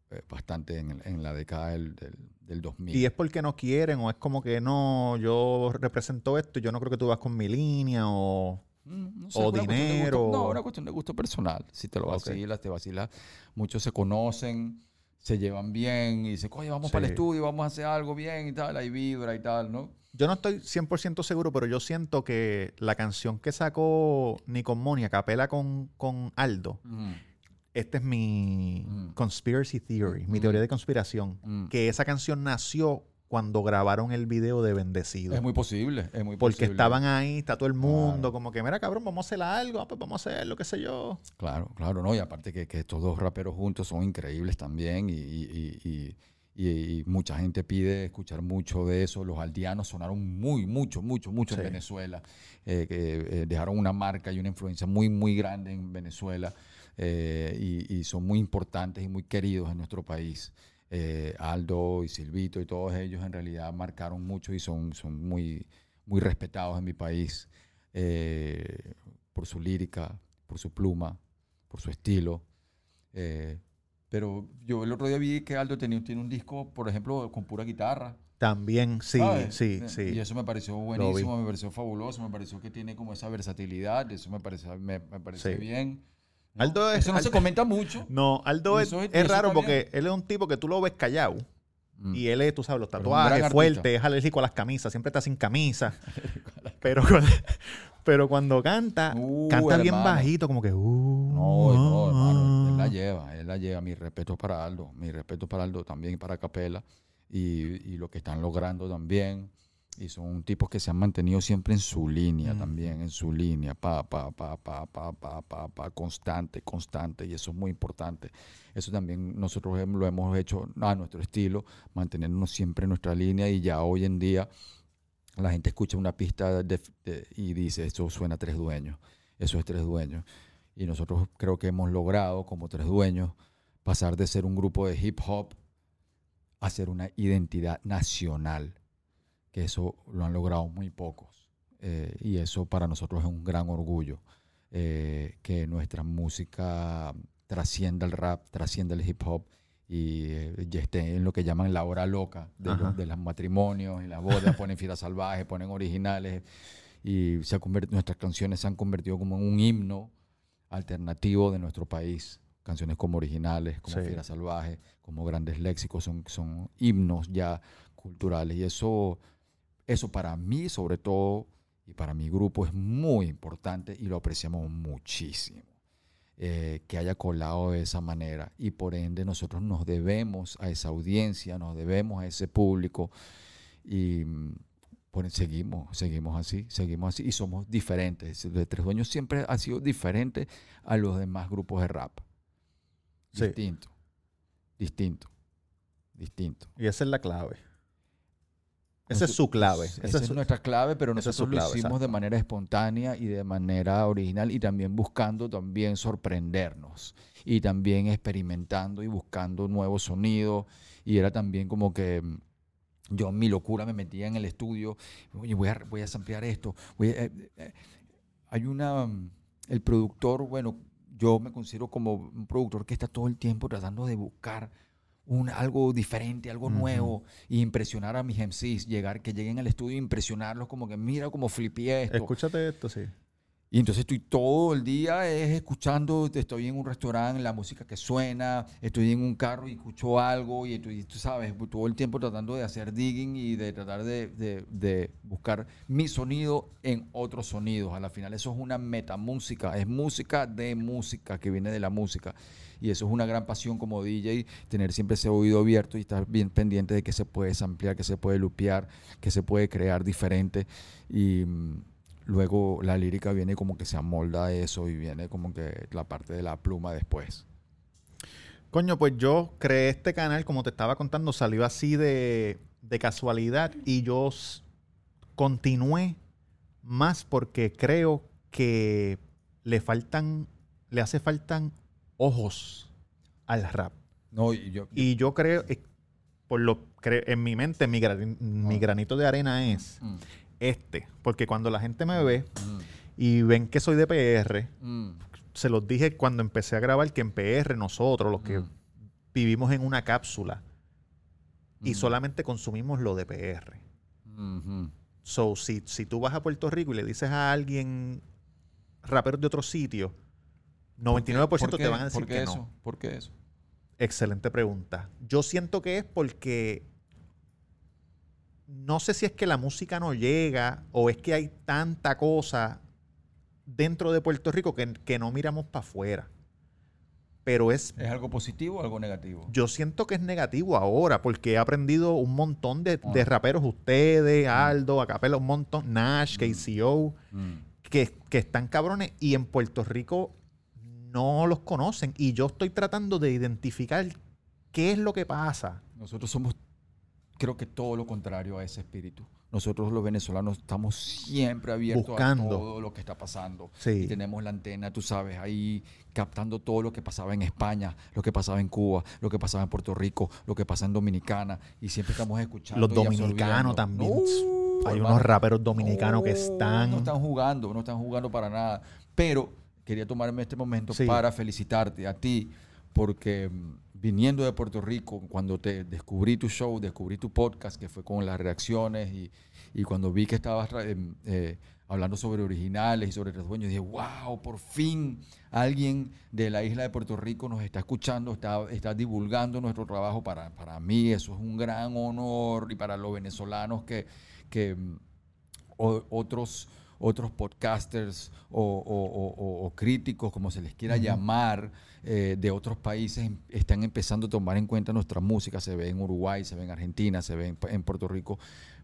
eh, bastante en, en, la década del, del, 2000. ¿Y es porque no quieren o es como que no, yo represento esto, yo no creo que tú vas con mi línea o, mm, no sé, o dinero? no, una cuestión de gusto personal. Si te lo vacilas, te vacilas. Muchos se conocen, se llevan bien y dicen, oye, vamos sí. para el estudio, vamos a hacer algo bien y tal, hay vibra y tal, ¿no? Yo no estoy 100% seguro, pero yo siento que la canción que sacó Nicon Moni a capela con, con Aldo, mm. esta es mi mm. conspiracy theory, mm. mi teoría de conspiración, que esa canción nació cuando grabaron el video de Bendecido. Es muy posible, es muy Porque posible. estaban ahí, está todo el mundo, claro. como que, mira, cabrón, vamos a hacer algo, pues vamos a hacer lo que sé yo. Claro, claro, ¿no? Y aparte que, que estos dos raperos juntos son increíbles también y, y, y y, y, mucha gente pide escuchar mucho de eso. Los aldeanos sonaron muy, mucho, mucho, mucho sí. en Venezuela. Eh, eh, dejaron una marca y una influencia muy, muy grande en Venezuela eh, y, y, son muy importantes y muy queridos en nuestro país. Aldo y Silvito y todos ellos en realidad marcaron mucho y son, son muy, muy respetados en mi país por su lírica, por su pluma, por su estilo. Pero yo el otro día vi que Aldo tenía, tiene un disco, por ejemplo, con pura guitarra. También, sí, ¿sabes? sí, sí. Y eso me pareció buenísimo, me pareció fabuloso, me pareció que tiene como esa versatilidad, eso me parece, me, me parece sí. bien. ¿no? Aldo es, eso no Aldo, se comenta mucho. <laughs> No, Aldo es, es raro porque él es un tipo que tú lo ves callado. Mm. Y él es, tú sabes, los tatuajes, fuerte, es alérgico a las camisas, siempre está sin camisa. <laughs> pero, pero cuando canta, uh, canta hermano. bien bajito, como que. Uh, no, no, hermano, la lleva, él la lleva. Mi respeto para Aldo, mi respeto para Aldo también para Capela y, y, lo que están logrando también. Y son tipos que se han mantenido siempre en su línea mm. también, en su línea, pa, pa, pa, pa, pa, pa, pa, pa, constante, constante, y eso es muy importante. Eso también nosotros lo hemos hecho a nuestro estilo, mantenernos siempre en nuestra línea y ya hoy en día la gente escucha una pista de, de, y dice, eso suena a tres dueños, eso es tres dueños. Y nosotros creo que hemos logrado, como tres dueños, pasar de ser un grupo de hip hop a ser una identidad nacional, que eso lo han logrado muy pocos. Eh, y eso para nosotros es un gran orgullo, eh, que nuestra música trascienda el rap, trascienda el hip hop y eh, esté en lo que llaman la hora loca de, los, de los matrimonios y las bodas, ponen fiera salvaje, ponen originales y se ha nuestras canciones se han convertido como en un himno alternativo de nuestro país. Canciones como originales, como sí. Fiera Salvaje, como grandes léxicos, son, son himnos ya culturales. Y eso, eso para mí, sobre todo, y para mi grupo, es muy importante y lo apreciamos muchísimo. Eh, que haya colado de esa manera. Y por ende nosotros nos debemos a esa audiencia, nos debemos a ese público. Y seguimos, seguimos así, seguimos así. Y somos diferentes. De Tres Dueños siempre ha sido diferente a los demás grupos de rap. Sí. Distinto, distinto, distinto. Y esa es la clave. Esa es su clave. Esa, esa es, su, nuestra clave, pero nosotros clave, lo hicimos exacto. de manera espontánea y de manera original y también buscando también sorprendernos y también experimentando y buscando nuevos sonidos y era también como que mm, yo en mi locura me metía en el estudio, oye, voy a, voy a ampliar esto. A, eh, eh, hay una, mm, el productor, bueno, yo me considero como un productor que está todo el tiempo tratando de buscar un, algo diferente, algo nuevo, e impresionar a mis MCs, llegar, que lleguen al estudio e impresionarlos como que mira cómo flipié esto. Escúchate esto, sí. Y entonces estoy todo el día es escuchando, estoy en un restaurante, la música que suena, estoy en un carro y escucho algo y, estoy, tú sabes, todo el tiempo tratando de hacer digging y de tratar de, de, de buscar mi sonido en otros sonidos. A la final eso es una metamúsica, es música de música que viene de la música. Y eso es una gran pasión como DJ, tener siempre ese oído abierto y estar bien pendiente de que se puede ampliar, que se puede lupear, que se puede crear diferente. Y mm, luego la lírica viene como que se amolda a eso y viene como que la parte de la pluma después. Coño, pues yo creé este canal, como te estaba contando, salió así de, de casualidad y yo continué más porque creo que le faltan, le hace faltan ojos al rap. No, y yo, Y yo creo, eh, por lo cre- en mi mente, mi, gran- mi Ah. granito de arena es Mm, este. Porque cuando la gente me ve mm, y ven que soy de PR, mm, se los dije cuando empecé a grabar que en PR nosotros, los que mm, vivimos en una cápsula y solamente consumimos lo de PR. So, si, si tú vas a Puerto Rico y le dices a alguien raperos de otro sitio, 99% ¿Por te qué? van a decir ¿Por qué que eso? no. ¿Por qué eso? Excelente pregunta. Yo siento que es porque no sé si es que la música no llega o es que hay tanta cosa dentro de Puerto Rico que, que no miramos para afuera. Pero es ¿Es algo positivo o algo negativo? yo siento que es negativo ahora porque he aprendido un montón de, de Ah. raperos, ustedes, Aldo, Acapela, un montón, Nash, KCO, Mm. que, que están cabrones y en Puerto Rico no los conocen. Y yo estoy tratando de identificar qué es lo que pasa. Nosotros somos, creo que todo lo contrario a ese espíritu. Nosotros los venezolanos estamos siempre abiertos Buscando. a todo lo que está pasando. Sí. Y tenemos la antena, tú sabes, ahí captando todo lo que pasaba en España, lo que pasaba en Cuba, lo que pasaba en Puerto Rico, lo que pasa en Dominicana. Y siempre estamos escuchando. Los dominicanos también. No, Hay hermano. unos raperos dominicanos que están... No están jugando, no están jugando para nada. Pero quería tomarme este momento Sí. para felicitarte a ti, porque viniendo de Puerto Rico, cuando te descubrí tu show, descubrí tu podcast, que fue con las reacciones, y, y cuando vi que estabas em, eh, hablando sobre originales y sobre tres dueños, dije, wow, por fin alguien de la isla de Puerto Rico nos está escuchando, está, está divulgando nuestro trabajo. Para, para mí eso es un gran honor y para los venezolanos que, que mm, o- otros, otros podcasters o, o- o- o- o críticos, como se les quiera llamar, eh, de otros países em- están empezando a tomar en cuenta nuestra música. Se ve en Uruguay, se ve en Argentina, se ve en, en Puerto Rico.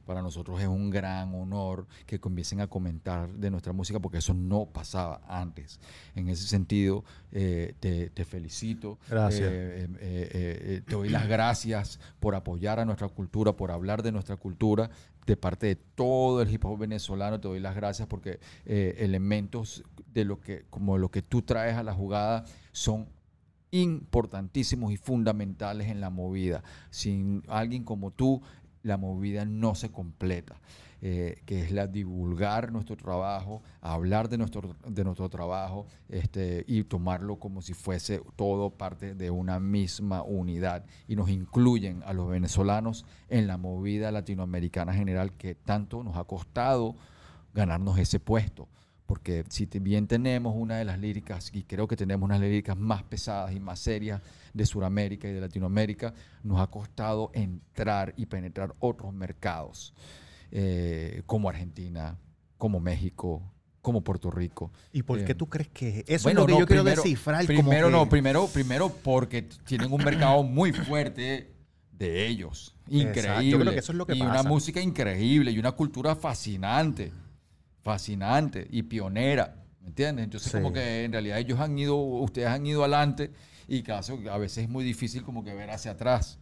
Para nosotros es un gran honor que comiencen a comentar de nuestra música porque eso no pasaba antes. En ese sentido, eh, te, te felicito. Gracias. Eh, eh, te doy las gracias por apoyar a nuestra cultura, por hablar de nuestra cultura. De parte de todo el hip hop venezolano, te doy las gracias porque elementos de lo que, como lo que tú traes a la jugada, son importantísimos y fundamentales en la movida. Sin alguien como tú, la movida no se completa. Eh, que es la divulgar nuestro trabajo, hablar de nuestro, de nuestro trabajo este, y tomarlo como si fuese todo parte de una misma unidad. Y nos incluyen a los venezolanos en la movida latinoamericana general que tanto nos ha costado ganarnos ese puesto. Porque si bien tenemos una de las líricas, y creo que tenemos unas líricas más pesadas y más serias de Sudamérica y de Latinoamérica, nos ha costado entrar y penetrar otros mercados, eh, como Argentina, como México, como Puerto Rico. ¿Y por qué Eh, tú crees que eso Bueno, es lo que no, yo quiero primero- descifrar? como Primero, que- no, primero, primero porque tienen un mercado muy fuerte de ellos. Exacto, Increíble. yo creo que eso es lo que y pasa. una música increíble y una cultura fascinante. Fascinante y pionera. ¿Me entiendes? Entonces, Sí. como que en realidad ellos han ido, ustedes han ido adelante y caso, a veces es muy difícil como que ver hacia atrás.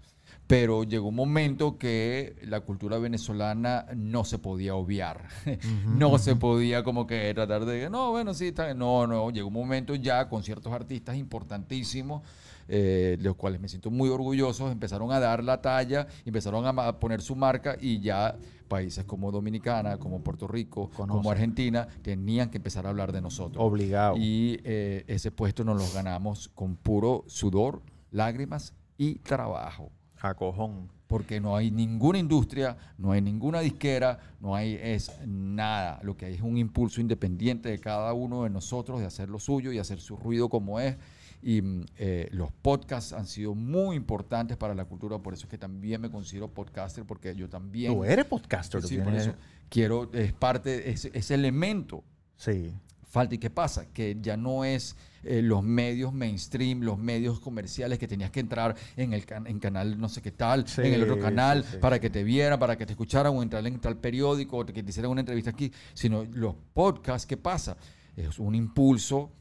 Pero llegó un momento que la cultura venezolana no se podía obviar. <laughs> no se podía como que tratar de, no, bueno, sí, está bien". No, no, llegó un momento ya con ciertos artistas importantísimos, eh, los cuales me siento muy orgulloso, empezaron a dar la talla, empezaron a poner su marca y ya países como Dominicana, como Puerto Rico, como. Argentina, tenían que empezar a hablar de nosotros. Obligado. Y eh, ese puesto nos lo ganamos con puro sudor, lágrimas y trabajo. A cojón. Porque no hay ninguna industria, no hay ninguna disquera, no hay es nada. Lo que hay es un impulso independiente de cada uno de nosotros de hacer lo suyo y hacer su ruido como es. Y mm, eh, los podcasts han sido muy importantes para la cultura, por eso es que también me considero podcaster, porque yo también... Tú eres podcaster. Sí, por eso quiero, es parte, ese, ese elemento Sí. falta. ¿Y qué pasa? Que ya no es eh, los medios mainstream, los medios comerciales que tenías que entrar en el can- en canal no sé qué tal, Sí, en el otro canal, sí. para que te vieran, para que te escucharan, o entrar en tal periódico, o que te hicieran una entrevista aquí, sino los podcasts, ¿qué pasa? Es un impulso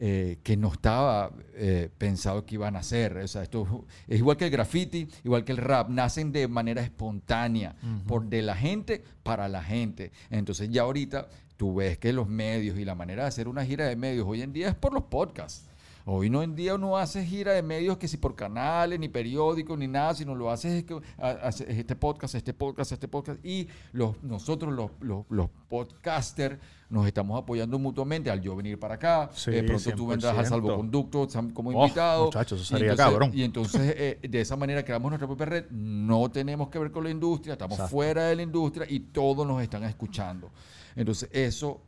eh, que no estaba eh, pensado que iban a hacer. O sea, esto es igual que el graffiti, igual que el rap, nacen de manera espontánea, por de la gente para la gente. Entonces ya ahorita tú ves que los medios y la manera de hacer una gira de medios hoy en día es por los podcasts. Hoy no en día uno hace gira de medios que si por canales, ni periódicos, ni nada, sino lo haces es que, hace este podcast, este podcast, este podcast. Y los, nosotros, los, los, los podcasters, nos estamos apoyando mutuamente al yo venir para acá. Sí, de pronto tú vendrás al 100%. salvoconducto como Oh, invitado. muchachos, eso Y sería entonces- cabrón. Y entonces, eh, de esa manera creamos nuestra propia red. No tenemos que ver con la industria, estamos Exacto. fuera de la industria y todos nos están escuchando. Entonces, eso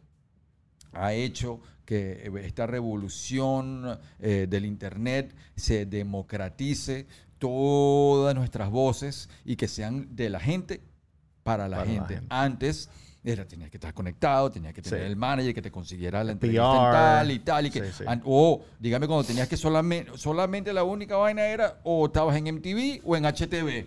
ha hecho que eh, esta revolución eh, del Internet se democratice todas nuestras voces y que sean de la gente para la, Para la gente. gente. Antes era, tenías que estar conectado, tenías que tener Sí. el manager que te consiguiera la entrevista en PR. tal y tal. Y que, Sí, dígame cuando tenías que solamente, solamente la única vaina era o estabas en MTV o en HTV.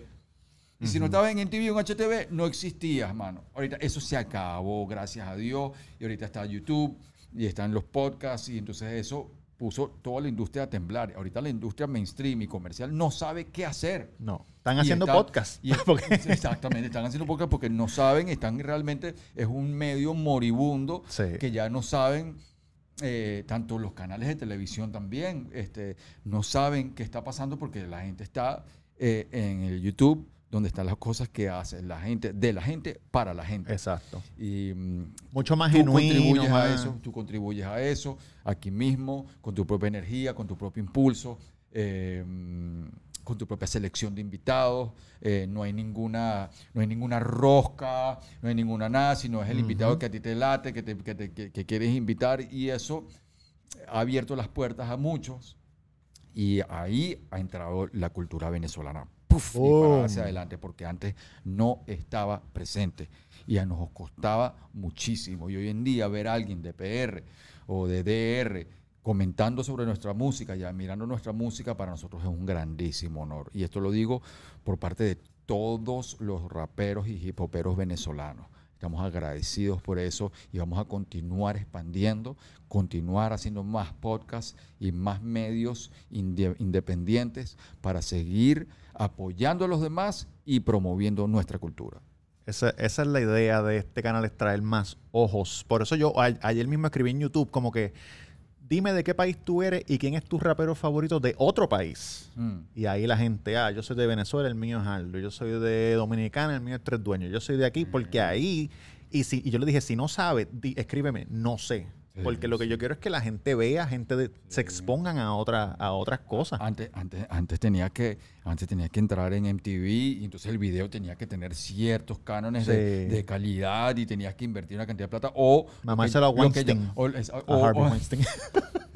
Y si no estabas en MTV o en HTV, no existías, mano. Ahorita eso se acabó, gracias a Dios. Y ahorita está YouTube y están los podcasts. Y entonces eso puso toda la industria a temblar. Ahorita la industria mainstream y comercial no sabe qué hacer. No. Están Y haciendo está- podcast. y- <laughs> exactamente, están haciendo podcast porque no saben, están realmente, es un medio moribundo Sí. que ya no saben, eh, tanto los canales de televisión también, este, no saben qué está pasando porque la gente está eh, en el YouTube donde están las cosas que hace la gente, de la gente para la gente. Exacto. Y mm, Mucho más tú genuino. contribuyes a eso, tú contribuyes a eso aquí mismo, con tu propia energía, con tu propio impulso, eh, mm, con tu propia selección de invitados. eh, no hay ninguna, no hay ninguna rosca, no hay ninguna nada, sino es el invitado que a ti te late, que, te, que te- que- que quieres invitar y eso ha abierto las puertas a muchos y ahí ha entrado la cultura venezolana. ¡Puf! Y para Boom. hacia adelante, porque antes no estaba presente y a nos costaba muchísimo. Y hoy en día ver a alguien de PR o de DR comentando sobre nuestra música y admirando nuestra música, para nosotros es un grandísimo honor. Y esto lo digo por parte de todos los raperos y hip hoperos venezolanos. Estamos agradecidos por eso y vamos a continuar expandiendo, continuar haciendo más podcasts y más medios inde- independientes para seguir apoyando a los demás y promoviendo nuestra cultura. Esa, esa es la idea de este canal, es traer más ojos. Por eso yo a- ayer mismo escribí en YouTube como que dime de qué país tú eres y quién es tu rapero favorito de otro país. Mm. Y ahí la gente, ah, yo soy de Venezuela, el mío es Aldo. Yo soy de Dominicana, el mío es Tres Dueños. Yo soy de aquí porque ahí... Y, si, y yo le dije, si no sabes, di- escríbeme, no sé. Porque lo que yo quiero es que la gente vea, gente de- se expongan a, otra, a otras cosas. Antes, antes, antes, tenía que, antes tenía que entrar en MTV y entonces el video tenía que tener ciertos cánones de, Sí. de calidad y tenías que invertir una cantidad de plata o... Mamárselo a que- Weinstein. o- A o- Harvey o- Weinstein. <laughs>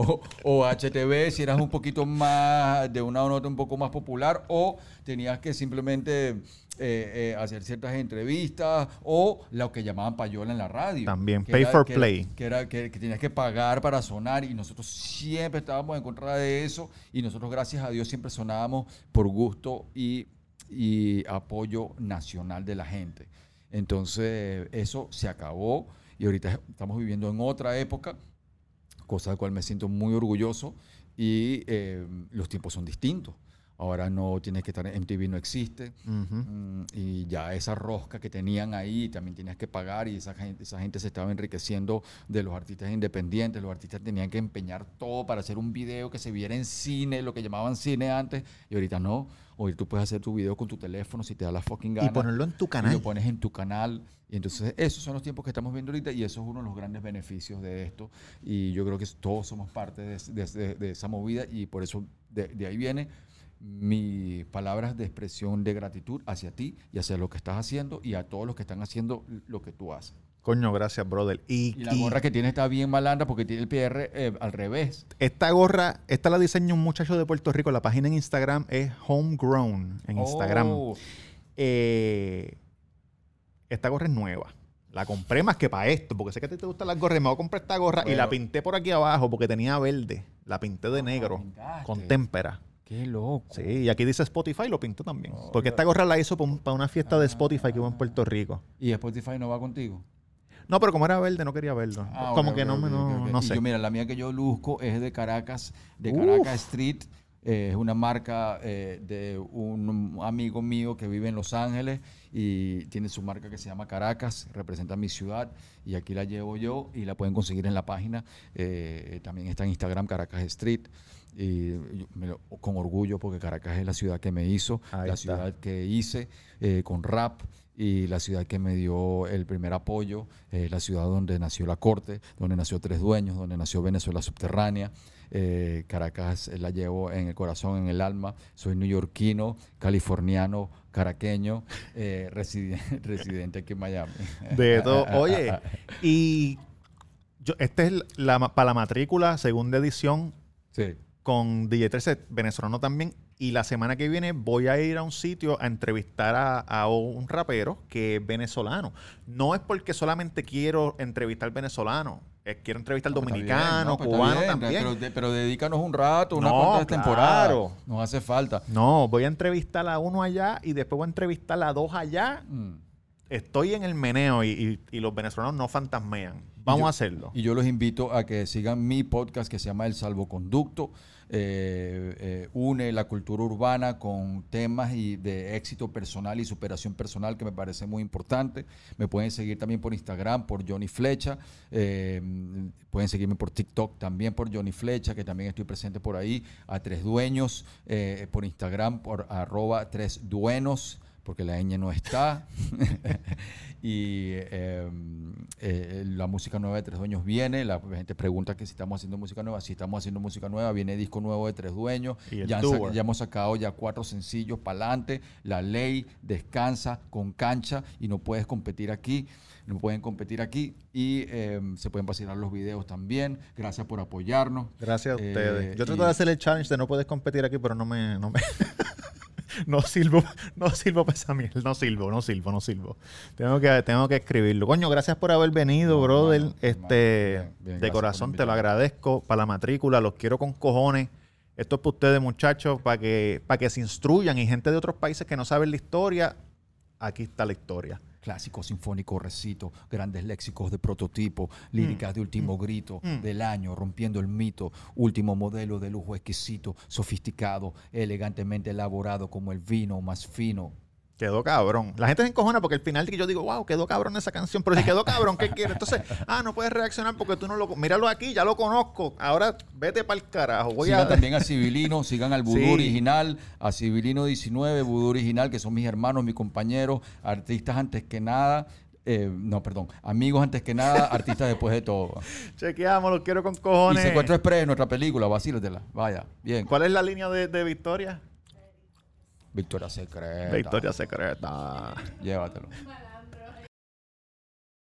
o, o HTV si eras un poquito más de una nota un poco más popular o tenías que simplemente eh, eh, hacer ciertas entrevistas o lo que llamaban payola en la radio. También, pay era- for que era- play. que era que, que tenías que pagar para sonar y nosotros siempre estábamos en contra de eso y nosotros gracias a Dios siempre sonábamos por gusto y, y apoyo nacional de la gente. Entonces eso se acabó y ahorita estamos viviendo en otra época cosa de cual me siento muy orgulloso y eh, los tiempos son distintos. Ahora no tienes que estar en MTV, no existe. Mm, y ya esa rosca que tenían ahí también tenías que pagar y esa gente, esa gente se estaba enriqueciendo de los artistas independientes. Los artistas tenían que empeñar todo para hacer un video que se viera en cine, lo que llamaban cine antes, y ahorita no. Hoy tú puedes hacer tu video con tu teléfono si te da la fucking gana. Y ponerlo en tu Y canal. lo pones en tu canal. Y entonces esos son los tiempos que estamos viendo ahorita y eso es uno de los grandes beneficios de esto. Y yo creo que todos somos parte de, de- de- de esa movida y por eso de ahí viene mis palabras de expresión de gratitud hacia ti y hacia lo que estás haciendo y a todos los que están haciendo lo que tú haces. Coño, gracias, brother. Y, Y la y gorra que tiene está bien malanda porque tiene el PR eh, al revés. esta gorra, esta la diseña un muchacho de Puerto Rico. La página en Instagram es Homegrown en Instagram. Oh, Eh, esta gorra es nueva. La compré más que para esto, porque sé que a ti te gustan las gorras. y Me voy a comprar esta gorra y la pinté por aquí abajo porque tenía verde. La pinté de Ah, negro con témpera. qué loco. Sí, y aquí dice Spotify, lo pinté también. Oh, porque esta gorra la hizo para una fiesta de Spotify que hubo en Puerto Rico. ¿Y Spotify no va contigo? No, pero como era verde, no quería verlo. Ah, como que no, me ok, no, no Y sé. yo, mira, la mía que yo luzco es de Caracas, de. Caracas Street. Eh, es una marca eh, de un amigo mío que vive en Los Ángeles y tiene su marca que se llama Caracas, representa mi ciudad y aquí la llevo yo y la pueden conseguir en la página. Eh, también está en Instagram Caracas Street y me lo- con orgullo porque Caracas es la ciudad que me hizo, Ahí la está. ciudad que hice eh, con rap y la ciudad que me dio el primer apoyo, eh, la ciudad donde nació la corte, donde nació Tres Dueños, donde nació Venezuela Subterránea. Eh, Caracas la llevo en el corazón, en el alma. Soy neoyorquino, californiano, caraqueño, eh, <laughs> residen- residente aquí en Miami. De todo. <laughs> Oye, y yo, este es la, para la matrícula, segunda edición, Sí. Con DJ 13 venezolano también. Y la semana que viene voy a ir a un sitio a entrevistar a, a un rapero que es venezolano. No es porque solamente quiero entrevistar venezolano, quiero entrevistar No, pues bien, dominicano, no, pues cubano bien, también. Pero, de- pero dedícanos un rato, una No, cuantas temporadas. claro. Nos hace falta. No, voy a entrevistar a uno allá y después voy a entrevistar a dos allá. Mm. Estoy en el meneo y, y- y los venezolanos no fantasmean. Vamos yo- a hacerlo. Y yo los invito a que sigan mi podcast que se llama El Salvoconducto. Eh, eh, une la cultura urbana con temas y de éxito personal y superación personal que me parece muy importante. Me pueden seguir también por Instagram, por Johnny Flecha. Eh, pueden seguirme por TikTok también por Johnny Flecha, que también estoy presente por ahí. A Tres Dueños por Instagram por arroba Tres Duenos porque la ñ no está. <laughs> y eh, eh, la música nueva de Tres Dueños viene. La gente pregunta que si estamos haciendo música nueva. Si estamos haciendo música nueva, viene disco nuevo de Tres Dueños. Y el Ya, han ya hemos sacado ya cuatro sencillos para adelante. La ley descansa con cancha y no puedes competir aquí. No pueden competir aquí y eh, se pueden vacilar los videos también. Gracias por apoyarnos. Gracias a Eh, ustedes. Yo trato y- de hacer el challenge de no puedes competir aquí, pero no me. No, me <laughs> <laughs> no sirvo, no sirvo para esa mierda. No sirvo, no sirvo, no sirvo. Tengo que, tengo que escribirlo. Coño, gracias por haber venido, No, brother. este, hermano. Bien, bien, de corazón te lo agradezco. Para la matrícula, los quiero con cojones. Esto es para ustedes, muchachos, para que, para que se instruyan. Y gente de otros países que no saben la historia, aquí está la historia. Clásico, sinfónico, recito, grandes léxicos de prototipo, líricas de último grito mm. del año, rompiendo el mito, último modelo de lujo exquisito, sofisticado, elegantemente elaborado como el vino más fino. Quedó cabrón. La gente se encojona porque al final que yo digo, wow, quedó cabrón esa canción. Pero si quedó cabrón, ¿qué quieres? Entonces, <laughs> ah, no puedes reaccionar porque tú no lo... Míralo aquí, ya lo conozco. Ahora vete para el carajo. Voy sigan a... también a Civilino, sigan al Vudú Sí. Original, a Civilino 19, Vudú Original, que son mis hermanos, mis compañeros, artistas antes que nada. eh, no, perdón, amigos antes que nada, <laughs> artistas después de todo. Chequeamos, lo quiero con Y cojones. Secuestro Express, nuestra película, vacílatela. Vaya, bien. ¿Cuál es la línea de, de Victoria? Victoria Secreta. Victoria secreta. Llévatelo.